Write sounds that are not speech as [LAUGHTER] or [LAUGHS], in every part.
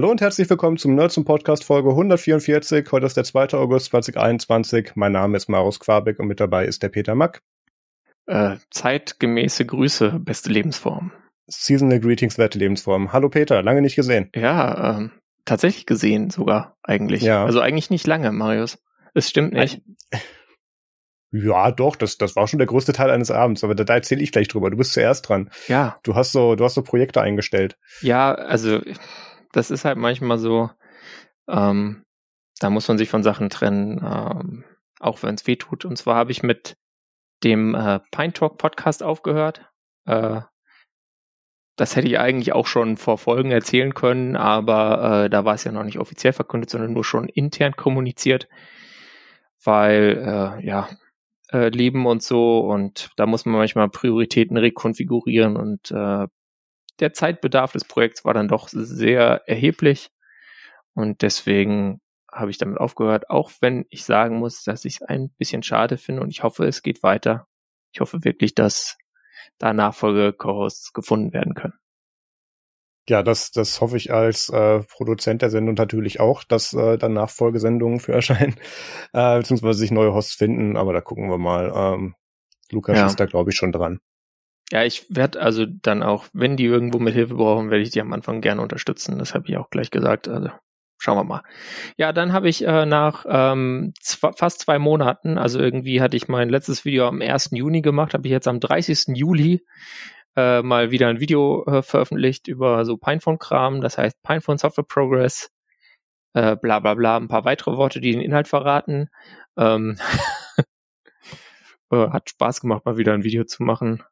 Hallo und herzlich willkommen zum Nerds zum Podcast Folge 144. Heute ist der 2. August 2021. Mein Name ist Marus Quabeck und mit dabei ist der Peter Mack. Äh, zeitgemäße Grüße, beste Lebensform. Seasonal Greetings, werte Lebensform. Hallo Peter, lange nicht gesehen. Ja, ähm, tatsächlich gesehen sogar eigentlich. Ja. Also eigentlich nicht lange, Marius. Es stimmt nicht. [LAUGHS] Ja, doch, das, das war schon der größte Teil eines Abends, aber da, da erzähle ich gleich drüber. Du bist zuerst dran. Ja. Du hast so, du hast so Projekte eingestellt. Ja, also das ist halt manchmal so, ähm, da muss man sich von Sachen trennen, ähm, auch wenn es weh tut. Und zwar habe ich mit dem äh, Pine Talk Podcast aufgehört. Äh, das hätte ich eigentlich auch schon vor Folgen erzählen können, aber äh, da war es ja noch nicht offiziell verkündet, sondern nur schon intern kommuniziert, weil äh, ja äh, Leben und so und da muss man manchmal Prioritäten rekonfigurieren und äh, der Zeitbedarf des Projekts war dann doch sehr erheblich und deswegen habe ich damit aufgehört, auch wenn ich sagen muss, dass ich es ein bisschen schade finde und ich hoffe, es geht weiter. Ich hoffe wirklich, dass da Nachfolge-Co-Hosts gefunden werden können. Ja, das, das hoffe ich als äh, Produzent der Sendung natürlich auch, dass äh, dann Nachfolgesendungen für erscheinen, äh, beziehungsweise sich neue Hosts finden, aber da gucken wir mal. Ähm, Lukas ja. ist da, glaube ich, schon dran. Ja, ich werde also dann auch, wenn die irgendwo mit Hilfe brauchen, werde ich die am Anfang gerne unterstützen. Das habe ich auch gleich gesagt. Also schauen wir mal. Ja, dann habe ich äh, nach ähm, zwei, fast zwei Monaten, also irgendwie hatte ich mein letztes Video am 1. Juni gemacht, habe ich jetzt am 30. Juli äh, mal wieder ein Video äh, veröffentlicht über so Pinephone-Kram, das heißt Pinephone Software Progress, äh, bla bla bla, ein paar weitere Worte, die den Inhalt verraten. Ähm, [LAUGHS] äh, hat Spaß gemacht, mal wieder ein Video zu machen.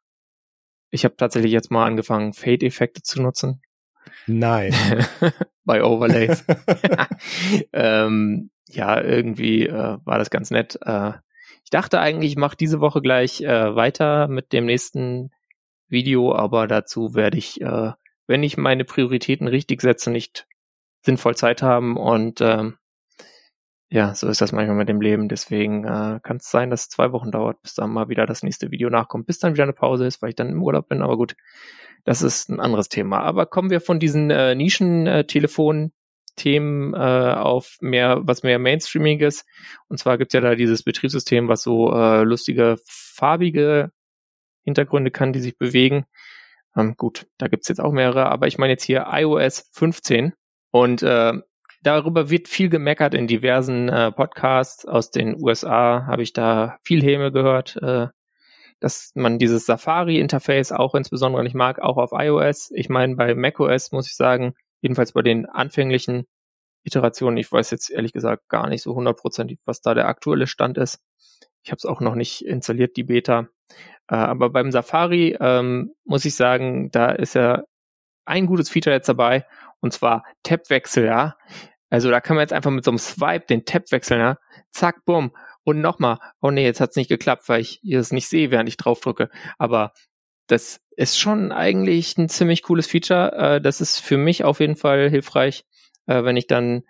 Ich habe tatsächlich jetzt mal angefangen, Fade-Effekte zu nutzen. Nein. [LAUGHS] Bei Overlays. [LAUGHS] ähm, ja, irgendwie äh, war das ganz nett. Äh, ich dachte eigentlich, ich mache diese Woche gleich äh, weiter mit dem nächsten Video, aber dazu werde ich, äh, wenn ich meine Prioritäten richtig setze, nicht sinnvoll Zeit haben und ähm, ja, so ist das manchmal mit dem Leben. Deswegen äh, kann es sein, dass es zwei Wochen dauert, bis dann mal wieder das nächste Video nachkommt, bis dann wieder eine Pause ist, weil ich dann im Urlaub bin. Aber gut, das ist ein anderes Thema. Aber kommen wir von diesen äh, Nischen-Telefon-Themen äh, auf mehr, was mehr Mainstreamiges. Und zwar gibt's ja da dieses Betriebssystem, was so äh, lustige, farbige Hintergründe kann, die sich bewegen. Ähm, gut, da gibt's jetzt auch mehrere, aber ich meine jetzt hier iOS 15. Und äh, Darüber wird viel gemeckert in diversen äh, Podcasts aus den USA, habe ich da viel Häme gehört, äh, dass man dieses Safari-Interface auch insbesondere nicht mag, auch auf iOS. Ich meine, bei macOS muss ich sagen, jedenfalls bei den anfänglichen Iterationen, ich weiß jetzt ehrlich gesagt gar nicht so hundertprozentig, was da der aktuelle Stand ist. Ich habe es auch noch nicht installiert, die Beta. Äh, aber beim Safari ähm, muss ich sagen, da ist ja ein gutes Feature jetzt dabei und zwar Tab-Wechsel, ja. Also da kann man jetzt einfach mit so einem Swipe den Tab wechseln, ja. Zack, bumm. Und nochmal. Oh nee, jetzt hat's nicht geklappt, weil ich es nicht sehe, während ich drauf drücke. Aber das ist schon eigentlich ein ziemlich cooles Feature. Äh, das ist für mich auf jeden Fall hilfreich, äh, wenn ich dann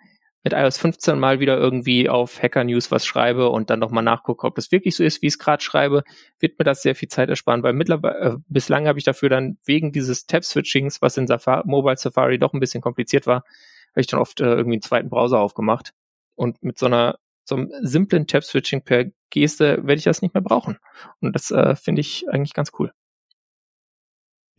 mit iOS 15 mal wieder irgendwie auf Hacker News was schreibe und dann nochmal nachgucke, ob das wirklich so ist, wie ich es gerade schreibe, wird mir das sehr viel Zeit ersparen, weil mittlerweile, äh, bislang habe ich dafür dann wegen dieses Tab-Switchings, was in Safari, Mobile Safari doch ein bisschen kompliziert war, habe ich dann oft äh, irgendwie einen zweiten Browser aufgemacht. Und mit so einer, so einem simplen Tab-Switching per Geste werde ich das nicht mehr brauchen. Und das äh, finde ich eigentlich ganz cool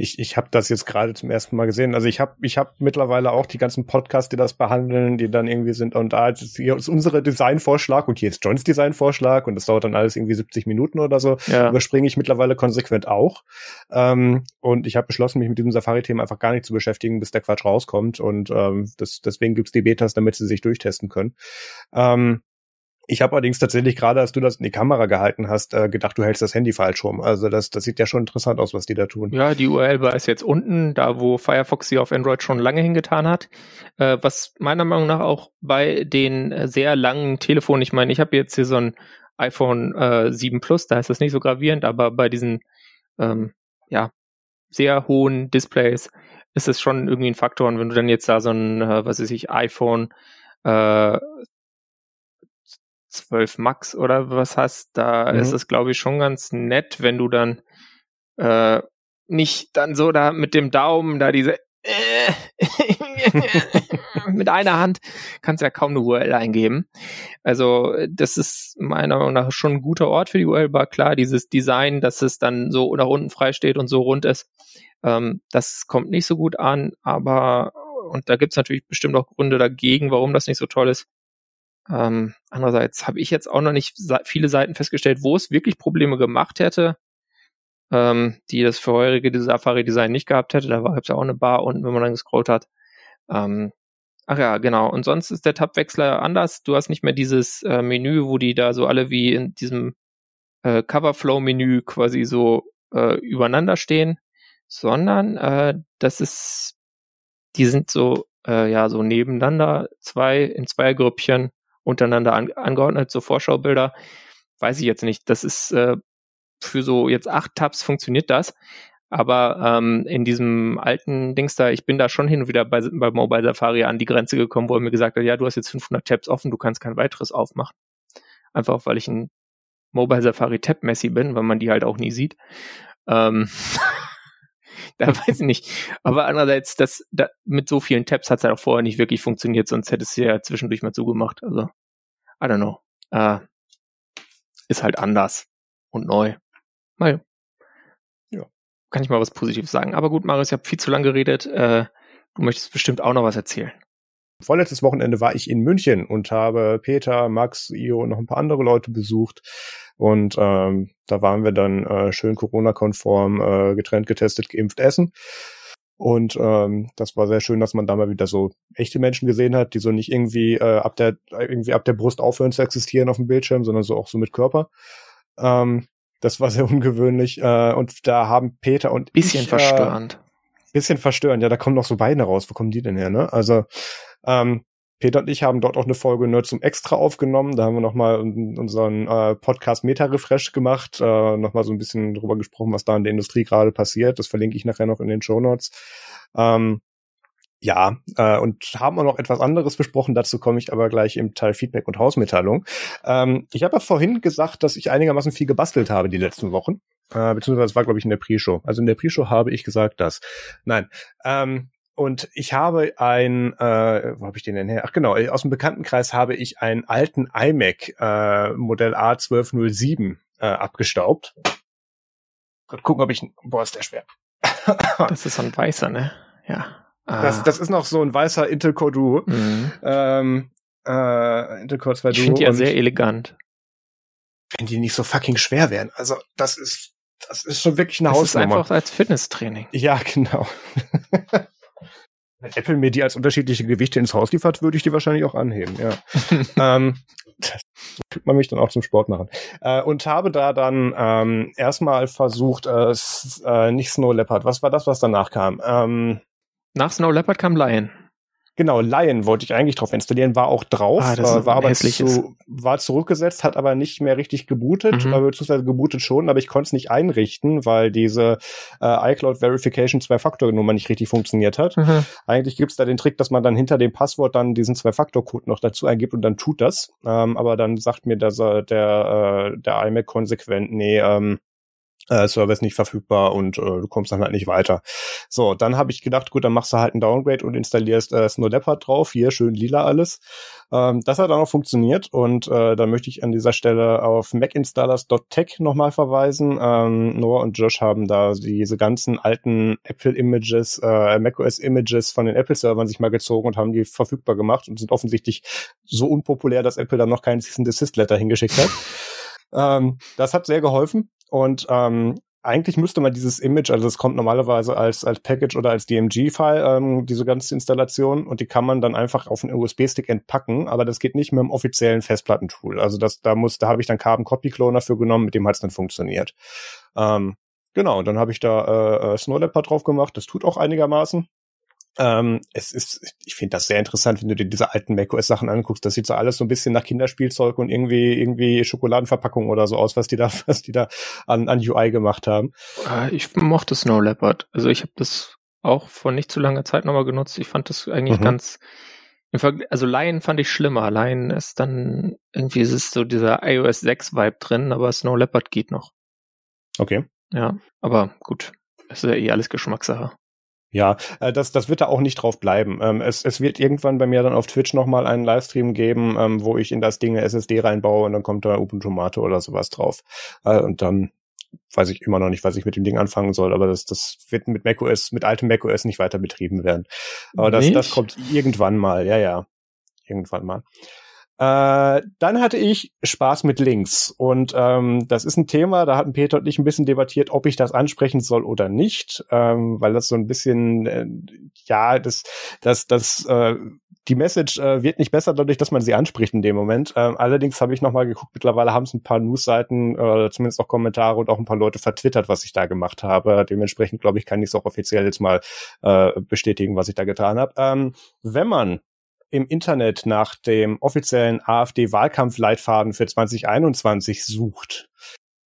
ich, ich habe das jetzt gerade zum ersten Mal gesehen. Also ich habe ich hab mittlerweile auch die ganzen Podcasts, die das behandeln, die dann irgendwie sind, und da ist, hier ist unsere Designvorschlag und hier ist Johns Designvorschlag und das dauert dann alles irgendwie 70 Minuten oder so. Ja. Überspringe ich mittlerweile konsequent auch. Ähm, und ich habe beschlossen, mich mit diesem Safari-Thema einfach gar nicht zu beschäftigen, bis der Quatsch rauskommt. Und ähm, das, deswegen gibt's die Betas, damit sie sich durchtesten können. Ähm, ich habe allerdings tatsächlich gerade, als du das in die Kamera gehalten hast, äh, gedacht, du hältst das Handy falsch rum. Also das, das sieht ja schon interessant aus, was die da tun. Ja, die URL war es jetzt unten, da wo Firefox sie auf Android schon lange hingetan hat. Äh, was meiner Meinung nach auch bei den äh, sehr langen Telefonen, ich meine, ich habe jetzt hier so ein iPhone äh, 7 Plus, da ist das nicht so gravierend, aber bei diesen ähm, ja sehr hohen Displays ist es schon irgendwie ein Faktor. Und wenn du dann jetzt da so ein, was weiß ich, iPhone äh, 12 Max oder was hast, da mhm. ist es, glaube ich, schon ganz nett, wenn du dann äh, nicht dann so da mit dem Daumen da diese äh, [LAUGHS] mit einer Hand kannst du ja kaum eine URL eingeben. Also das ist meiner Meinung nach schon ein guter Ort für die URL-Bar. Klar, dieses Design, dass es dann so nach unten frei steht und so rund ist, ähm, das kommt nicht so gut an, aber und da gibt's natürlich bestimmt auch Gründe dagegen, warum das nicht so toll ist. Ähm, andererseits habe ich jetzt auch noch nicht viele Seiten festgestellt, wo es wirklich Probleme gemacht hätte, ähm, die das vorherige Safari-Design nicht gehabt hätte. Da gab es ja auch eine Bar unten, wenn man dann gescrollt hat. Ähm, ach ja, genau. Und sonst ist der Tabwechsler anders. Du hast nicht mehr dieses äh, Menü, wo die da so alle wie in diesem äh, Coverflow-Menü quasi so äh, übereinander stehen, sondern äh, das ist, die sind so äh, ja so nebeneinander, zwei in zwei Grüppchen untereinander an, angeordnet, so Vorschaubilder. Weiß ich jetzt nicht. Das ist äh, für so jetzt acht Tabs funktioniert das. Aber ähm, in diesem alten Dings da, ich bin da schon hin und wieder bei, bei Mobile Safari an die Grenze gekommen, wo er mir gesagt hat, ja, du hast jetzt 500 Tabs offen, du kannst kein weiteres aufmachen. Einfach, weil ich ein Mobile Safari Tab Messi bin, weil man die halt auch nie sieht. Ähm, [LAUGHS] da weiß ich nicht. Aber andererseits, das, da, mit so vielen Tabs hat es halt auch vorher nicht wirklich funktioniert, sonst hätte es ja zwischendurch mal zugemacht. Also, I don't know. Äh, ist halt anders und neu. Mal. Ja. Kann ich mal was Positives sagen. Aber gut, Marius, ich habe viel zu lange geredet. Äh, du möchtest bestimmt auch noch was erzählen. Vorletztes Wochenende war ich in München und habe Peter, Max, Io und noch ein paar andere Leute besucht. Und ähm, da waren wir dann äh, schön Corona-konform äh, getrennt, getestet, geimpft essen. Und ähm, das war sehr schön, dass man da mal wieder so echte Menschen gesehen hat, die so nicht irgendwie äh, ab der irgendwie ab der Brust aufhören zu existieren auf dem Bildschirm, sondern so auch so mit Körper. Ähm, das war [LAUGHS] sehr ungewöhnlich. Äh, und da haben Peter und bisschen ich, verstörend. Äh, bisschen verstörend. Ja, da kommen noch so Beine raus. Wo kommen die denn her? Ne? Also ähm, Peter und ich haben dort auch eine Folge Nerd zum Extra aufgenommen. Da haben wir nochmal unseren äh, Podcast Meta-Refresh gemacht, äh, nochmal so ein bisschen drüber gesprochen, was da in der Industrie gerade passiert. Das verlinke ich nachher noch in den Show Notes. Ähm, ja, äh, und haben auch noch etwas anderes besprochen. Dazu komme ich aber gleich im Teil Feedback und Hausmitteilung. Ähm, ich habe ja vorhin gesagt, dass ich einigermaßen viel gebastelt habe die letzten Wochen. Äh, beziehungsweise war, glaube ich, in der Pre-Show. Also in der Pre-Show habe ich gesagt, dass. Nein. Ähm, und ich habe ein, äh, wo habe ich den denn her? Ach genau, aus dem Bekanntenkreis habe ich einen alten iMac äh, Modell A1207 äh, abgestaubt. Gerade gucken, ob ich, boah, ist der schwer. [LAUGHS] das ist so ein weißer, ne? Ja. Ah. Das, das ist noch so ein weißer Intel Core Duo. Mhm. Ähm, äh, Intel Core 2 Duo. Ich finde die ja sehr elegant. Wenn die nicht so fucking schwer wären. Also, das ist, das ist schon wirklich eine das Hausnummer. Das ist einfach als Fitnesstraining. Ja, [LAUGHS] genau. Wenn Apple mir die als unterschiedliche Gewichte ins Haus liefert, würde ich die wahrscheinlich auch anheben, ja. [LAUGHS] ähm, das tut man mich dann auch zum Sport machen. Äh, und habe da dann ähm, erstmal versucht, äh, äh, nicht Snow Leopard, was war das, was danach kam? Ähm, Nach Snow Leopard kam Lion. Genau, Lion wollte ich eigentlich drauf installieren, war auch drauf, ah, äh, war aber zu, war zurückgesetzt, hat aber nicht mehr richtig gebootet, mhm. äh, beziehungsweise gebootet schon, aber ich konnte es nicht einrichten, weil diese äh, iCloud Verification Zwei-Faktor-Nummer nicht richtig funktioniert hat. Mhm. Eigentlich gibt's da den Trick, dass man dann hinter dem Passwort dann diesen Zwei-Faktor-Code noch dazu eingibt und dann tut das. Ähm, aber dann sagt mir äh, der, äh, der iMac konsequent, nee, ähm, äh, Service nicht verfügbar und äh, du kommst dann halt nicht weiter. So, dann habe ich gedacht, gut, dann machst du halt einen Downgrade und installierst äh, Snow Leopard drauf, hier schön lila alles. Ähm, das hat dann auch funktioniert und äh, da möchte ich an dieser Stelle auf macinstallers.tech nochmal verweisen. Ähm, Noah und Josh haben da diese ganzen alten Apple-Images, äh, macOS-Images von den Apple-Servern sich mal gezogen und haben die verfügbar gemacht und sind offensichtlich so unpopulär, dass Apple dann noch keinen Cease Desist Letter hingeschickt hat. Ähm, das hat sehr geholfen. Und ähm, eigentlich müsste man dieses Image, also es kommt normalerweise als, als Package oder als DMG-File, ähm, diese ganze Installation, und die kann man dann einfach auf einen USB-Stick entpacken, aber das geht nicht mit dem offiziellen Festplattentool. Also das, da muss, da habe ich dann Carbon Copy Cloner für genommen, mit dem hat es dann funktioniert. Ähm, genau, dann habe ich da äh, äh Snow Leopard drauf gemacht, das tut auch einigermaßen. Ähm, es ist, ich finde das sehr interessant, wenn du dir diese alten macOS-Sachen anguckst. Das sieht so alles so ein bisschen nach Kinderspielzeug und irgendwie, irgendwie Schokoladenverpackung oder so aus, was die da, [LAUGHS] was die da an, an UI gemacht haben. Äh, ich mochte Snow Leopard. Also ich habe das auch vor nicht zu langer Zeit nochmal genutzt. Ich fand das eigentlich mhm. ganz, also Lion fand ich schlimmer. Lion ist dann, irgendwie ist es so dieser iOS 6 Vibe drin, aber Snow Leopard geht noch. Okay. Ja, aber gut. Das ist ja eh alles Geschmackssache. Ja, äh, das, das wird da auch nicht drauf bleiben. Ähm, es, es wird irgendwann bei mir dann auf Twitch nochmal einen Livestream geben, ähm, wo ich in das Ding eine SSD reinbaue und dann kommt da Ubuntu Mate oder sowas drauf. Äh, und dann weiß ich immer noch nicht, was ich mit dem Ding anfangen soll, aber das, das wird mit macOS, mit altem macOS nicht weiter betrieben werden. Aber das, das kommt irgendwann mal, ja, ja. Irgendwann mal. Äh, dann hatte ich Spaß mit Links. Und ähm, das ist ein Thema, da hatten Peter und ich ein bisschen debattiert, ob ich das ansprechen soll oder nicht, ähm, weil das so ein bisschen, äh, ja, das, das, das, äh, die Message äh, wird nicht besser dadurch, dass man sie anspricht in dem Moment. Ähm, allerdings habe ich nochmal geguckt, mittlerweile haben es ein paar Newsseiten, äh, zumindest auch Kommentare und auch ein paar Leute vertwittert, was ich da gemacht habe. Dementsprechend, glaube ich, kann ich es auch offiziell jetzt mal äh, bestätigen, was ich da getan habe. Ähm, wenn man im Internet nach dem offiziellen AfD-Wahlkampfleitfaden für 2021 sucht,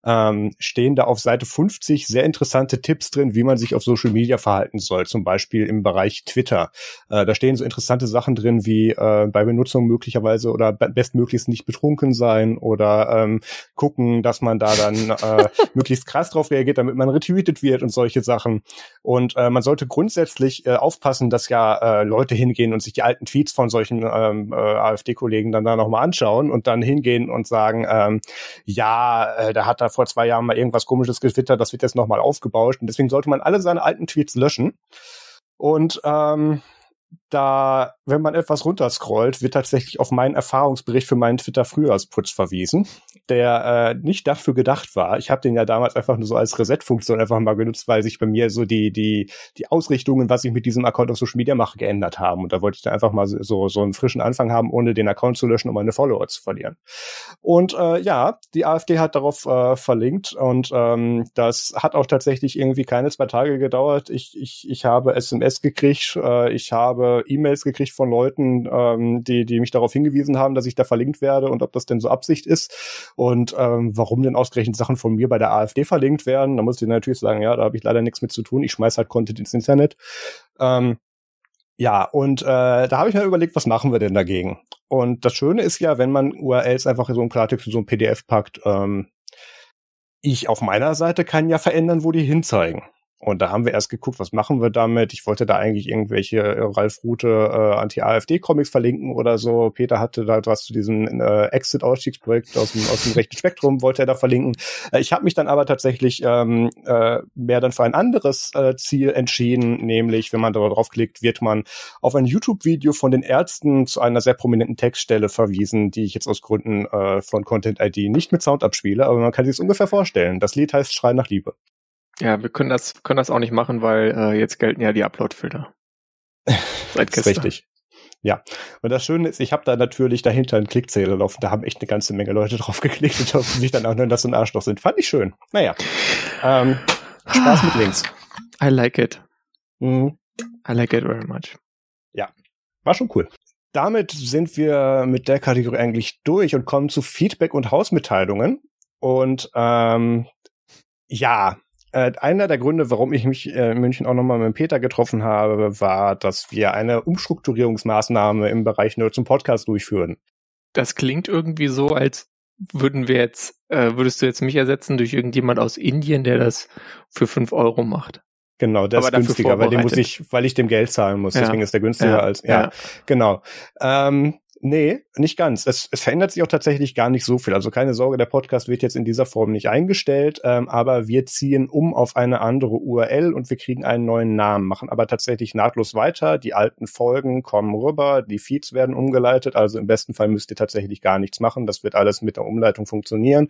ähm, stehen da auf Seite 50 sehr interessante Tipps drin, wie man sich auf Social Media verhalten soll, zum Beispiel im Bereich Twitter. Äh, da stehen so interessante Sachen drin, wie äh, bei Benutzung möglicherweise oder bestmöglichst nicht betrunken sein oder ähm, gucken, dass man da dann äh, [LAUGHS] möglichst krass drauf reagiert, damit man retweetet wird und solche Sachen. Und äh, man sollte grundsätzlich äh, aufpassen, dass ja äh, Leute hingehen und sich die alten Tweets von solchen ähm, äh, AfD-Kollegen dann da nochmal anschauen und dann hingehen und sagen, ähm, ja, äh, da hat er vor zwei Jahren mal irgendwas komisches getwittert, das wird jetzt nochmal aufgebauscht. Und deswegen sollte man alle seine alten Tweets löschen. Und ähm, da, wenn man etwas runterscrollt, wird tatsächlich auf meinen Erfahrungsbericht für meinen Twitter-Frühjahrsputz verwiesen, der äh, nicht dafür gedacht war. Ich habe den ja damals einfach nur so als Reset-Funktion einfach mal genutzt, weil sich bei mir so die die die Ausrichtungen, was ich mit diesem Account auf Social Media mache, geändert haben. Und da wollte ich dann einfach mal so so einen frischen Anfang haben, ohne den Account zu löschen, um meine Follower zu verlieren. Und äh, ja, die AfD hat darauf äh, verlinkt und ähm, das hat auch tatsächlich irgendwie keine zwei Tage gedauert. Ich ich ich habe SMS gekriegt, äh, ich habe E-Mails gekriegt von Leuten, ähm, die, die mich darauf hingewiesen haben, dass ich da verlinkt werde und ob das denn so Absicht ist und ähm, warum denn ausgerechnet Sachen von mir bei der AfD verlinkt werden. Da muss ich natürlich sagen, ja, da habe ich leider nichts mit zu tun. Ich schmeiß halt Content ins Internet. Ähm, ja, und äh, da habe ich mir überlegt, was machen wir denn dagegen? Und das Schöne ist ja, wenn man URLs einfach so im Klartext in so ein PDF packt, ähm, ich auf meiner Seite kann ja verändern, wo die hinzeigen. Und da haben wir erst geguckt, was machen wir damit. Ich wollte da eigentlich irgendwelche äh, Ralf Rute äh, Anti-AfD-Comics verlinken oder so. Peter hatte da was zu diesem äh, Exit-Ausstiegsprojekt aus dem, aus dem rechten Spektrum, wollte er da verlinken. Äh, ich habe mich dann aber tatsächlich ähm, äh, mehr dann für ein anderes äh, Ziel entschieden, nämlich, wenn man da draufklickt, wird man auf ein YouTube-Video von den Ärzten zu einer sehr prominenten Textstelle verwiesen, die ich jetzt aus Gründen äh, von Content ID nicht mit Sound abspiele, aber man kann sich ungefähr vorstellen. Das Lied heißt Schrei nach Liebe. Ja, wir können das, können das auch nicht machen, weil äh, jetzt gelten ja die Upload-Filter. [LAUGHS] Seit das ist richtig. Ja, und das Schöne ist, ich habe da natürlich dahinter einen Klickzähler laufen. Da haben echt eine ganze Menge Leute [LAUGHS] drauf geklickt und hoffen sich dann auch nur, dass sie ein Arschloch sind. Fand ich schön. Naja, ähm, Spaß mit Links. [SIGHS] I like it. Mhm. I like it very much. Ja, war schon cool. Damit sind wir mit der Kategorie eigentlich durch und kommen zu Feedback und Hausmitteilungen. Und ähm, ja, äh, einer der Gründe, warum ich mich äh, in München auch nochmal mit Peter getroffen habe, war, dass wir eine Umstrukturierungsmaßnahme im Bereich Nerd zum Podcast durchführen. Das klingt irgendwie so, als würden wir jetzt, äh, würdest du jetzt mich ersetzen durch irgendjemand aus Indien, der das für fünf Euro macht? Genau, der ist günstiger, weil dem muss ich, weil ich dem Geld zahlen muss. Ja. Deswegen ist der günstiger ja. als ja, ja. genau. Ähm, Nee, nicht ganz. Es, es verändert sich auch tatsächlich gar nicht so viel. Also keine Sorge, der Podcast wird jetzt in dieser Form nicht eingestellt, ähm, aber wir ziehen um auf eine andere URL und wir kriegen einen neuen Namen, machen aber tatsächlich nahtlos weiter. Die alten Folgen kommen rüber, die Feeds werden umgeleitet. Also im besten Fall müsst ihr tatsächlich gar nichts machen. Das wird alles mit der Umleitung funktionieren.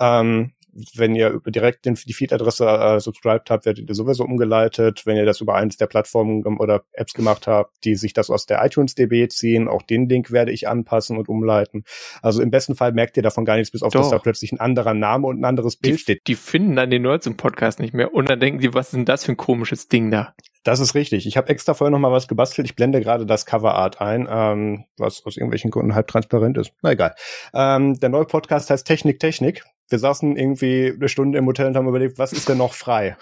Ähm, wenn ihr direkt den, die Feed-Adresse äh, subscribed habt, werdet ihr sowieso umgeleitet. Wenn ihr das über eins der Plattformen oder Apps gemacht habt, die sich das aus der iTunes DB ziehen, auch den Link werde ich anpassen und umleiten. Also im besten Fall merkt ihr davon gar nichts, bis auf Doch. dass da plötzlich ein anderer Name und ein anderes Bild die, steht. Die finden dann den Nerds im Podcast nicht mehr und dann denken die, was ist denn das für ein komisches Ding da? Das ist richtig. Ich habe extra vorher noch mal was gebastelt. Ich blende gerade das Coverart ein, ähm, was aus irgendwelchen Gründen halb transparent ist. Na egal. Ähm, der neue Podcast heißt Technik Technik. Wir saßen irgendwie eine Stunde im Hotel und haben überlegt, was ist denn noch frei?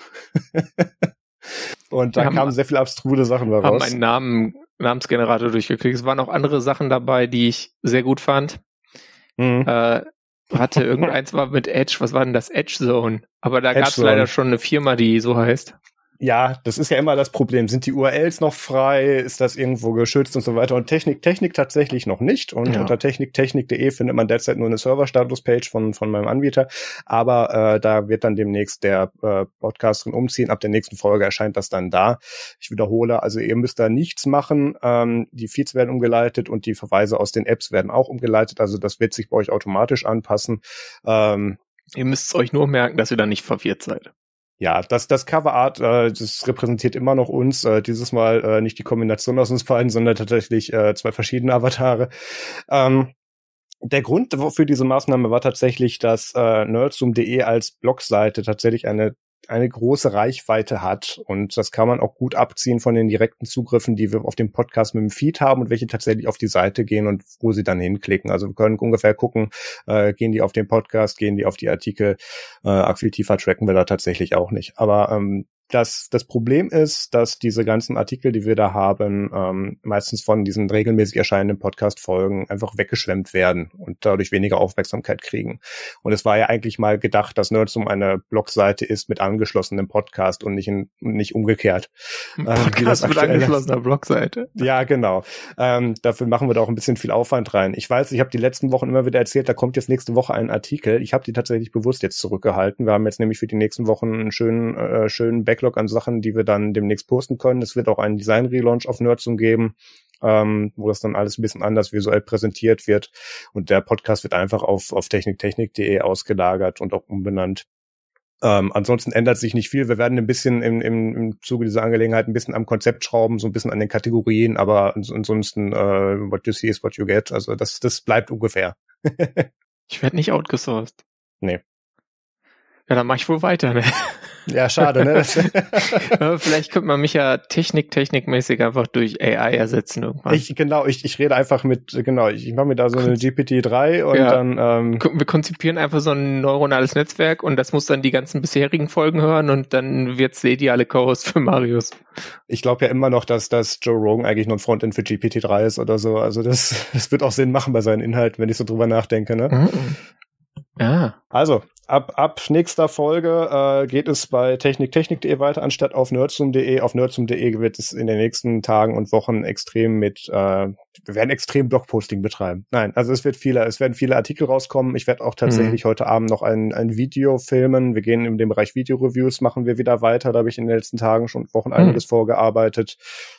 [LAUGHS] und da kamen sehr viele abstruse Sachen daraus. Haben einen Namen, Namensgenerator durchgeklickt. Es waren auch andere Sachen dabei, die ich sehr gut fand. Mhm. Äh, hatte irgendeins war mit Edge, was war denn das? Edge Zone. Aber da gab es leider schon eine Firma, die so heißt. Ja, das ist ja immer das Problem. Sind die URLs noch frei? Ist das irgendwo geschützt und so weiter? Und Technik, Technik tatsächlich noch nicht. Und ja. unter techniktechnik.de findet man derzeit nur eine Server-Status-Page von, von meinem Anbieter. Aber äh, da wird dann demnächst der äh, Podcast drin umziehen. Ab der nächsten Folge erscheint das dann da. Ich wiederhole, also ihr müsst da nichts machen. Ähm, die Feeds werden umgeleitet und die Verweise aus den Apps werden auch umgeleitet. Also das wird sich bei euch automatisch anpassen. Ähm, ihr müsst euch nur merken, dass ihr da nicht verwirrt seid ja, das, das Coverart, äh, das repräsentiert immer noch uns. Äh, dieses Mal äh, nicht die Kombination aus uns beiden, sondern tatsächlich äh, zwei verschiedene Avatare. Ähm, der Grund für diese Maßnahme war tatsächlich, dass äh, nerdzoom.de als Blogseite tatsächlich eine eine große Reichweite hat. Und das kann man auch gut abziehen von den direkten Zugriffen, die wir auf dem Podcast mit dem Feed haben und welche tatsächlich auf die Seite gehen und wo sie dann hinklicken. Also wir können ungefähr gucken, äh, gehen die auf den Podcast, gehen die auf die Artikel. Äh, arg viel tiefer tracken wir da tatsächlich auch nicht. Aber ähm, das, das Problem ist, dass diese ganzen Artikel, die wir da haben, ähm, meistens von diesen regelmäßig erscheinenden Podcast-Folgen einfach weggeschwemmt werden und dadurch weniger Aufmerksamkeit kriegen. Und es war ja eigentlich mal gedacht, dass Nerdsum eine Blogseite ist mit angeschlossenem Podcast und nicht, in, nicht umgekehrt. Ein ähm, Podcast mit angeschlossener Blogseite? Ja, genau. Ähm, dafür machen wir da auch ein bisschen viel Aufwand rein. Ich weiß, ich habe die letzten Wochen immer wieder erzählt, da kommt jetzt nächste Woche ein Artikel. Ich habe die tatsächlich bewusst jetzt zurückgehalten. Wir haben jetzt nämlich für die nächsten Wochen einen schönen, äh, schönen Backlog an Sachen, die wir dann demnächst posten können. Es wird auch einen Design-Relaunch auf Nerdsum geben, ähm, wo das dann alles ein bisschen anders visuell präsentiert wird. Und der Podcast wird einfach auf, auf techniktechnik.de ausgelagert und auch umbenannt. Ähm, ansonsten ändert sich nicht viel. Wir werden ein bisschen im, im, im Zuge dieser Angelegenheit ein bisschen am Konzept schrauben, so ein bisschen an den Kategorien, aber ansonsten äh, what you see is what you get. Also das, das bleibt ungefähr. [LAUGHS] ich werde nicht outgesourced. Nee. Ja, dann mache ich wohl weiter, ne? Ja, schade, ne? [LAUGHS] Vielleicht könnte man mich ja technik technikmäßig einfach durch AI ersetzen irgendwann. Ich, genau, ich, ich rede einfach mit, genau, ich mache mir da so eine GPT-3 und ja. dann. Ähm, Wir konzipieren einfach so ein neuronales Netzwerk und das muss dann die ganzen bisherigen Folgen hören und dann wird's der ideale Co-Host für Marius. Ich glaube ja immer noch, dass das Joe Rogan eigentlich nur ein Frontend für GPT-3 ist oder so. Also das, [LAUGHS] das wird auch Sinn machen bei seinen Inhalten, wenn ich so drüber nachdenke, ne? Mhm. Ja. Also, ab, ab nächster Folge äh, geht es bei techniktechnik.de weiter, anstatt auf nerdzoom.de. Auf nerdzoom.de wird es in den nächsten Tagen und Wochen extrem mit äh, wir werden extrem Blogposting betreiben. Nein, also es wird viele, es werden viele Artikel rauskommen. Ich werde auch tatsächlich mhm. heute Abend noch ein, ein Video filmen. Wir gehen in dem Bereich Video-Reviews, machen wir wieder weiter. Da habe ich in den letzten Tagen schon Wochen mhm. einiges vorgearbeitet.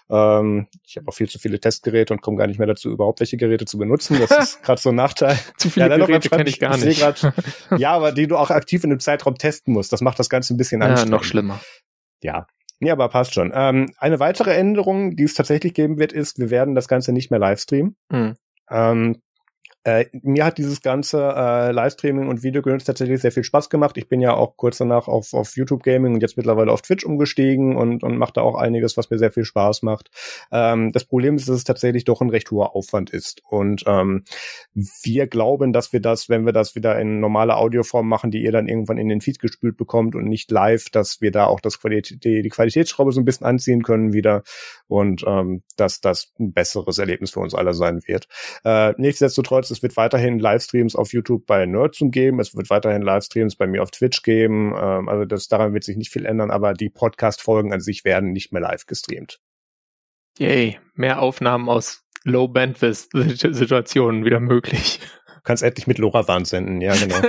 Ähm, ich habe auch viel zu viele Testgeräte und komme gar nicht mehr dazu, überhaupt welche Geräte zu benutzen. Das ist [LAUGHS] gerade so ein Nachteil. zu viele ja, Geräte kenne ich gar nicht. Grad, [LAUGHS] ja, aber die du auch aktiv in dem Zeitraum testen musst. Das macht das Ganze ein bisschen anstrengend. Ja, noch schlimmer. Ja, ja, aber passt schon. Ähm, eine weitere Änderung, die es tatsächlich geben wird, ist, wir werden das Ganze nicht mehr livestreamen. Mhm. Ähm, äh, mir hat dieses ganze äh, Livestreaming und Videogedöns tatsächlich sehr viel Spaß gemacht. Ich bin ja auch kurz danach auf, auf YouTube Gaming und jetzt mittlerweile auf Twitch umgestiegen und, und mache da auch einiges, was mir sehr viel Spaß macht. Ähm, das Problem ist, dass es tatsächlich doch ein recht hoher Aufwand ist. Und ähm, wir glauben, dass wir das, wenn wir das wieder in normale Audioform machen, die ihr dann irgendwann in den Feed gespült bekommt und nicht live, dass wir da auch das Qualität, die, die Qualitätsschraube so ein bisschen anziehen können wieder und ähm, dass das ein besseres Erlebnis für uns alle sein wird. Äh, nichtsdestotrotz es wird weiterhin Livestreams auf YouTube bei Nerdzoom geben. Es wird weiterhin Livestreams bei mir auf Twitch geben. Ähm, also das, daran wird sich nicht viel ändern, aber die Podcast-Folgen an sich werden nicht mehr live gestreamt. Yay, mehr Aufnahmen aus Low-Bandwidth-Situationen wieder möglich. Du kannst endlich mit LoRaWAN senden, ja genau. [LAUGHS]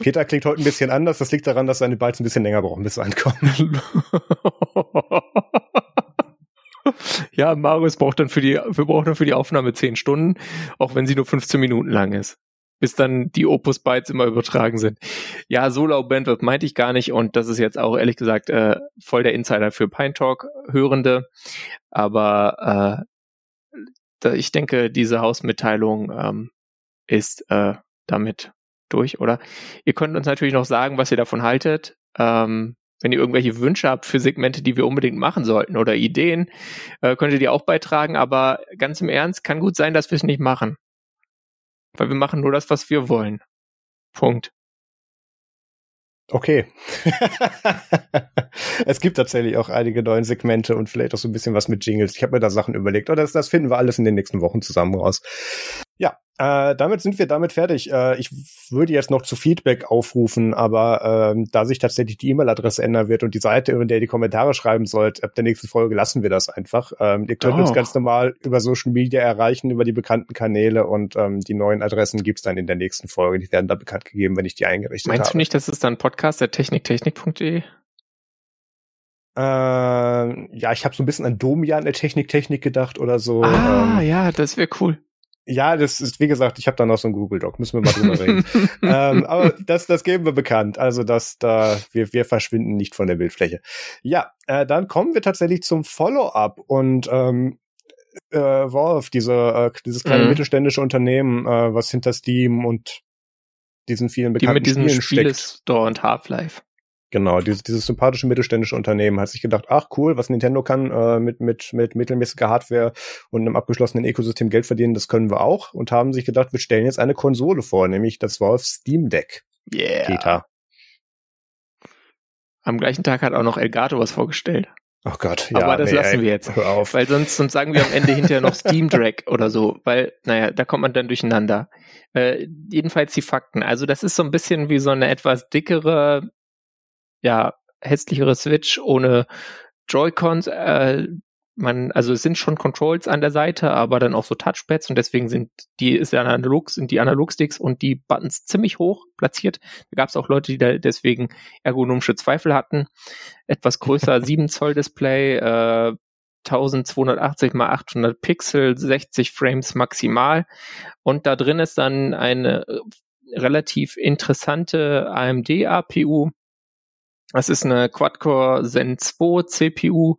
Peter klingt heute ein bisschen anders. Das liegt daran, dass seine Bytes ein bisschen länger brauchen, bis sie ankommen. [LAUGHS] ja, Marius braucht dann für die, wir brauchen dann für die Aufnahme zehn Stunden, auch wenn sie nur 15 Minuten lang ist. Bis dann die Opus Bytes immer übertragen sind. Ja, so low Bandwidth meinte ich gar nicht und das ist jetzt auch ehrlich gesagt äh, voll der Insider für Pine Talk Hörende. Aber äh, da, ich denke, diese Hausmitteilung ähm, ist äh, damit durch, oder? Ihr könnt uns natürlich noch sagen, was ihr davon haltet. Ähm, wenn ihr irgendwelche Wünsche habt für Segmente, die wir unbedingt machen sollten oder Ideen, äh, könnt ihr die auch beitragen. Aber ganz im Ernst, kann gut sein, dass wir es nicht machen. Weil wir machen nur das, was wir wollen. Punkt. Okay. [LAUGHS] es gibt tatsächlich auch einige neue Segmente und vielleicht auch so ein bisschen was mit Jingles. Ich habe mir da Sachen überlegt. Oder das, das finden wir alles in den nächsten Wochen zusammen raus. Ja, äh, damit sind wir damit fertig. Äh, ich würde jetzt noch zu Feedback aufrufen, aber äh, da sich tatsächlich die E-Mail-Adresse ändern wird und die Seite, in der ihr die Kommentare schreiben sollt, ab der nächsten Folge lassen wir das einfach. Ähm, ihr könnt oh. uns ganz normal über Social Media erreichen, über die bekannten Kanäle und ähm, die neuen Adressen gibt's dann in der nächsten Folge. Die werden da bekannt gegeben, wenn ich die eingerichtet Meinst habe. Meinst du nicht, dass es dann Podcast der techniktechnik.de? Äh, ja, ich habe so ein bisschen an Domian der Technik Technik gedacht oder so. Ah, ähm, ja, das wäre cool. Ja, das ist, wie gesagt, ich habe da noch so ein Google Doc, müssen wir mal drüber reden. [LAUGHS] ähm, aber das, das geben wir bekannt. Also, dass da, wir, wir verschwinden nicht von der Bildfläche. Ja, äh, dann kommen wir tatsächlich zum Follow-up und ähm, äh, Wolf, diese, äh, dieses kleine mhm. mittelständische Unternehmen, äh, was hinter Steam und diesen vielen bekannten Die mit diesem Spielen Store und Half-Life. Genau, dieses, dieses sympathische mittelständische Unternehmen hat sich gedacht, ach cool, was Nintendo kann äh, mit, mit, mit mittelmäßiger Hardware und einem abgeschlossenen Ökosystem Geld verdienen, das können wir auch und haben sich gedacht, wir stellen jetzt eine Konsole vor, nämlich das Valve Steam Deck. Yeah. Peter. Am gleichen Tag hat auch noch Elgato was vorgestellt. Oh Gott, ja. Aber das nee, lassen wir jetzt. Hör auf. Weil sonst, sonst sagen wir am Ende hinterher noch Steam Drag oder so, weil, naja, da kommt man dann durcheinander. Äh, jedenfalls die Fakten. Also das ist so ein bisschen wie so eine etwas dickere ja, hässlichere Switch ohne Joy-Cons. Äh, man, also es sind schon Controls an der Seite, aber dann auch so Touchpads und deswegen sind die ist ja analog, sind die Analogsticks und die Buttons ziemlich hoch platziert. Da gab es auch Leute, die da deswegen ergonomische Zweifel hatten. Etwas größer [LAUGHS] 7 Zoll Display, äh, 1280 mal 800 Pixel, 60 Frames maximal und da drin ist dann eine äh, relativ interessante AMD APU das ist eine Quad-Core Zen 2 CPU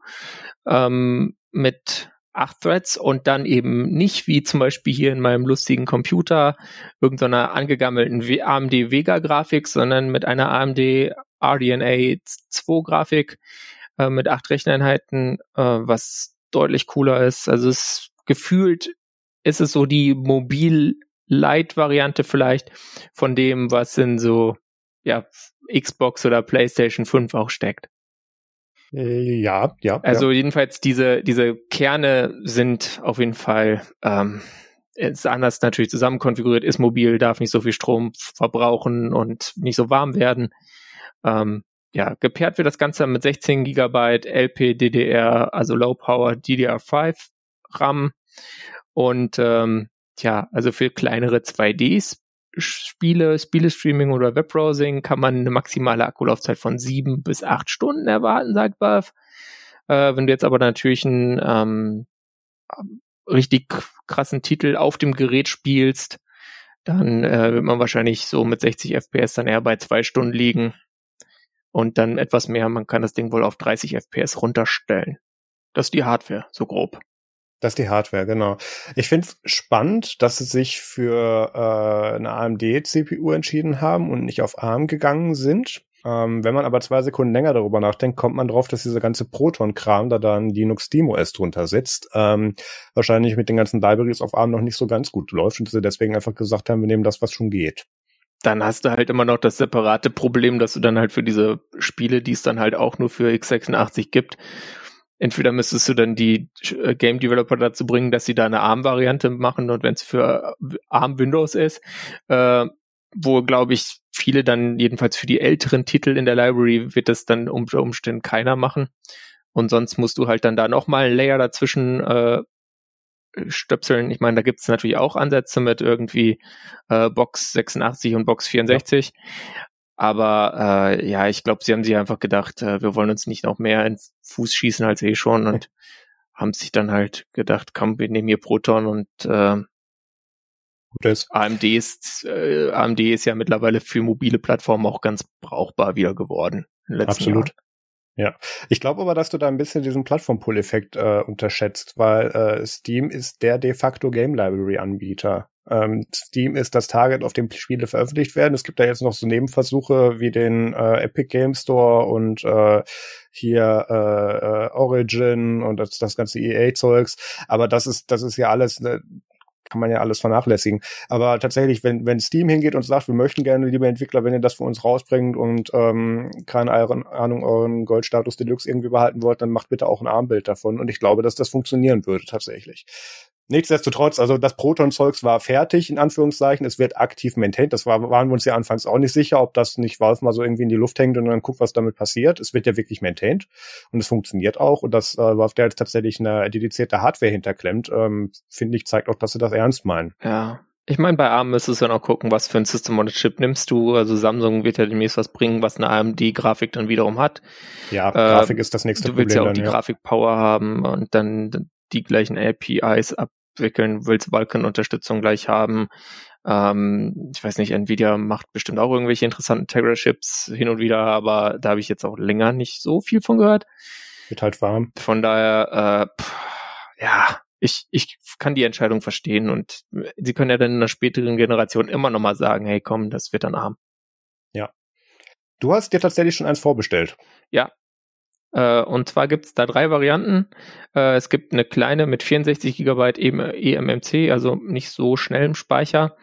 ähm, mit acht Threads und dann eben nicht wie zum Beispiel hier in meinem lustigen Computer irgendeiner angegammelten AMD Vega Grafik, sondern mit einer AMD RDNA 2 Grafik äh, mit acht Recheneinheiten, äh, was deutlich cooler ist. Also es gefühlt ist es so die mobil Light Variante vielleicht von dem, was in so ja Xbox oder PlayStation 5 auch steckt. Äh, ja, ja. Also ja. jedenfalls diese, diese Kerne sind auf jeden Fall ähm, ist anders natürlich zusammen konfiguriert, ist mobil, darf nicht so viel Strom verbrauchen und nicht so warm werden. Ähm, ja, gepaart wird das Ganze mit 16 Gigabyte LPDDR, also Low Power DDR5 RAM und ähm, ja, also für kleinere 2Ds Spiele, Spielestreaming oder Webbrowsing kann man eine maximale Akkulaufzeit von sieben bis acht Stunden erwarten, sagt Valve. Äh, wenn du jetzt aber natürlich einen ähm, richtig krassen Titel auf dem Gerät spielst, dann äh, wird man wahrscheinlich so mit 60 FPS dann eher bei zwei Stunden liegen. Und dann etwas mehr, man kann das Ding wohl auf 30 FPS runterstellen. Das ist die Hardware, so grob. Das ist die Hardware, genau. Ich finde es spannend, dass sie sich für äh, eine AMD-CPU entschieden haben und nicht auf ARM gegangen sind. Ähm, wenn man aber zwei Sekunden länger darüber nachdenkt, kommt man drauf, dass dieser ganze Proton-Kram, da dann Linux SteamOS drunter sitzt, ähm, wahrscheinlich mit den ganzen Libraries auf ARM noch nicht so ganz gut läuft und sie deswegen einfach gesagt haben, wir nehmen das, was schon geht. Dann hast du halt immer noch das separate Problem, dass du dann halt für diese Spiele, die es dann halt auch nur für x86 gibt, entweder müsstest du dann die äh, Game Developer dazu bringen, dass sie da eine ARM-Variante machen und wenn es für äh, ARM Windows ist, äh, wo glaube ich viele dann jedenfalls für die älteren Titel in der Library wird das dann unter Umständen keiner machen und sonst musst du halt dann da nochmal ein Layer dazwischen äh, stöpseln. Ich meine, da gibt es natürlich auch Ansätze mit irgendwie äh, Box 86 und Box 64. Ja. Aber äh, ja, ich glaube, sie haben sich einfach gedacht, äh, wir wollen uns nicht noch mehr in Fuß schießen als eh schon und haben sich dann halt gedacht, komm, wir nehmen hier Proton und äh, AMD ist äh, AMD ist ja mittlerweile für mobile Plattformen auch ganz brauchbar wieder geworden. Absolut. Jahren. Ja, ich glaube aber, dass du da ein bisschen diesen Plattform-Pull-Effekt äh, unterschätzt, weil äh, Steam ist der de facto Game Library-Anbieter. Ähm, Steam ist das Target, auf dem Spiele veröffentlicht werden. Es gibt da jetzt noch so Nebenversuche wie den äh, Epic Game Store und äh, hier äh, äh, Origin und das, das ganze EA-Zeugs. Aber das ist, das ist ja alles, ne, kann man ja alles vernachlässigen. Aber tatsächlich, wenn, wenn Steam hingeht und sagt, wir möchten gerne, liebe Entwickler, wenn ihr das für uns rausbringt und ähm, keine Ahnung, euren Goldstatus Deluxe irgendwie behalten wollt, dann macht bitte auch ein Armbild davon. Und ich glaube, dass das funktionieren würde tatsächlich. Nichtsdestotrotz, also das Proton-Zeugs war fertig, in Anführungszeichen. Es wird aktiv maintained. Das war, waren wir uns ja anfangs auch nicht sicher, ob das nicht Valve mal so irgendwie in die Luft hängt und dann guckt, was damit passiert. Es wird ja wirklich maintained und es funktioniert auch. Und dass äh, Valve da jetzt tatsächlich eine dedizierte Hardware hinterklemmt, ähm, finde ich, zeigt auch, dass sie das ernst meinen. Ja. Ich meine, bei ARM müsstest du dann auch gucken, was für ein System on Chip nimmst du. Also Samsung wird ja demnächst was bringen, was eine AMD-Grafik dann wiederum hat. Ja, Grafik äh, ist das nächste Problem. Du willst ja auch dann, die ja. Grafik-Power haben und dann die gleichen APIs ab entwickeln, willst Vulkan-Unterstützung gleich haben. Ähm, ich weiß nicht, Nvidia macht bestimmt auch irgendwelche interessanten Tegra-Chips hin und wieder, aber da habe ich jetzt auch länger nicht so viel von gehört. Wird halt warm. Von daher, äh, pff, ja, ich, ich kann die Entscheidung verstehen und sie können ja dann in einer späteren Generation immer noch mal sagen, hey komm, das wird dann arm. Ja. Du hast dir tatsächlich schon eins vorbestellt. Ja, äh, und zwar gibt es da drei Varianten. Äh, es gibt eine kleine mit 64 GB eMMC, also nicht so schnell im Speicher.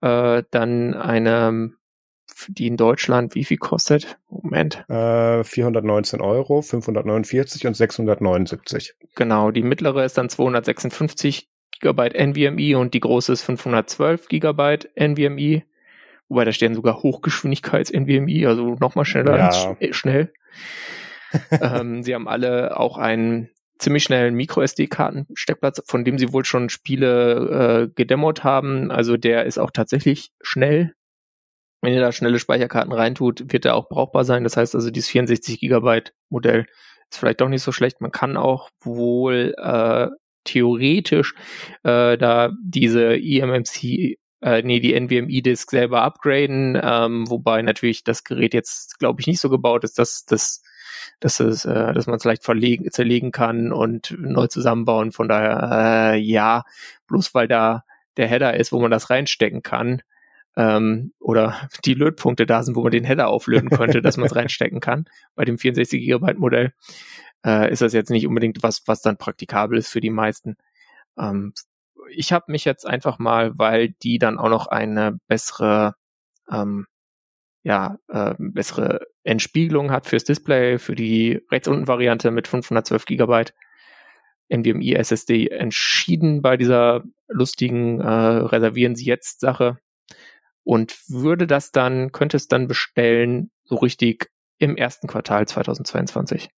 Äh, dann eine, die in Deutschland wie viel kostet? Moment. 419 Euro, 549 und 679. Genau, die mittlere ist dann 256 GB NVMe und die große ist 512 GB NVMe. Wobei da stehen sogar Hochgeschwindigkeits NVMe, also nochmal schneller Ja. als sch schnell ähm, sie haben alle auch einen ziemlich schnellen Micro-SD-Karten-Steckplatz, von dem sie wohl schon Spiele äh, gedemot haben. Also der ist auch tatsächlich schnell. Wenn ihr da schnelle Speicherkarten reintut, wird er auch brauchbar sein. Das heißt also, dieses 64 Gigabyte Modell ist vielleicht doch nicht so schlecht. Man kann auch wohl äh, theoretisch äh, da diese eMMC äh, nee, die NVMe-Disk selber upgraden, ähm, wobei natürlich das Gerät jetzt, glaube ich, nicht so gebaut ist, dass das dass es, äh, dass man es leicht verlegen, zerlegen kann und neu zusammenbauen. Von daher, äh, ja, bloß weil da der Header ist, wo man das reinstecken kann, ähm, oder [LAUGHS] die Lötpunkte da sind, wo man den Header auflöten könnte, dass man es reinstecken kann. Bei dem 64 Gigabyte Modell äh, ist das jetzt nicht unbedingt was, was dann praktikabel ist für die meisten. Ähm, ich habe mich jetzt einfach mal, weil die dann auch noch eine bessere ähm, ja, äh, bessere Entspiegelung hat fürs Display, für die rechts unten Variante mit 512 Gigabyte NVMe SSD entschieden bei dieser lustigen äh, reservieren Sie jetzt Sache und würde das dann, könnte es dann bestellen, so richtig im ersten Quartal 2022.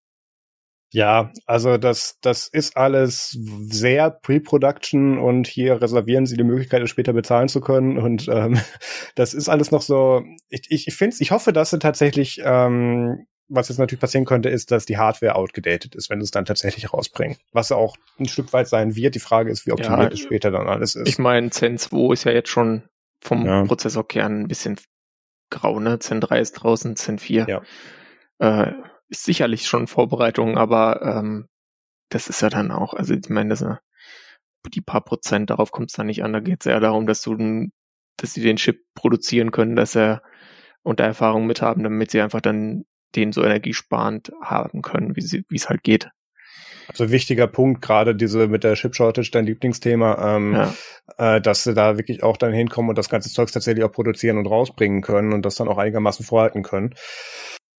Ja, also das, das ist alles sehr Pre-Production und hier reservieren sie die Möglichkeit, es später bezahlen zu können. Und ähm, [LAUGHS] das ist alles noch so. Ich, ich, ich finde ich hoffe, dass sie tatsächlich, ähm, was jetzt natürlich passieren könnte, ist, dass die Hardware outgedatet ist, wenn sie es dann tatsächlich rausbringen. Was auch ein Stück weit sein wird. Die Frage ist, wie optimiert Ja, es später dann alles ist. Ich meine, Zen 2 ist ja jetzt schon vom Ja. Prozessorkern ein bisschen grau, ne? Zen 3 ist draußen, Zen 4 Ja. äh, ist sicherlich schon Vorbereitung, aber ähm, das ist ja dann auch, also ich meine, das, äh, die paar Prozent, darauf kommt es dann nicht an. Da geht es eher darum, dass du, dass sie den Chip produzieren können, dass er und da Erfahrung mit haben, damit sie einfach dann den so energiesparend haben können, wie sie, wie es halt geht. Also wichtiger Punkt, gerade diese mit der Chip Shortage, dein Lieblingsthema, ähm, Ja. äh, dass sie da wirklich auch dann hinkommen und das ganze Zeugs tatsächlich auch produzieren und rausbringen können und das dann auch einigermaßen vorhalten können.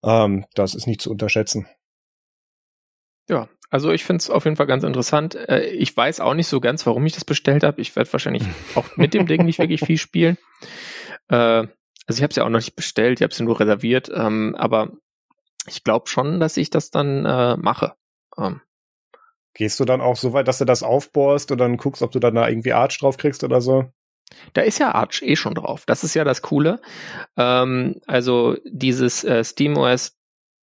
Ähm, das ist nicht zu unterschätzen. Ja, also ich finde es auf jeden Fall ganz interessant. Äh, ich weiß auch nicht so ganz, warum ich das bestellt habe. Ich werde wahrscheinlich [LAUGHS] auch mit dem Ding nicht wirklich viel spielen. Äh, also ich habe es ja auch noch nicht bestellt, ich habe es nur reserviert, ähm, aber ich glaube schon, dass ich das dann äh, mache. Ähm, Gehst du dann auch so weit, dass du das aufbohrst und dann guckst, ob du dann da irgendwie Arch drauf kriegst oder so? Da ist ja Arch eh schon drauf. Das ist ja das Coole. Ähm, also dieses äh, SteamOS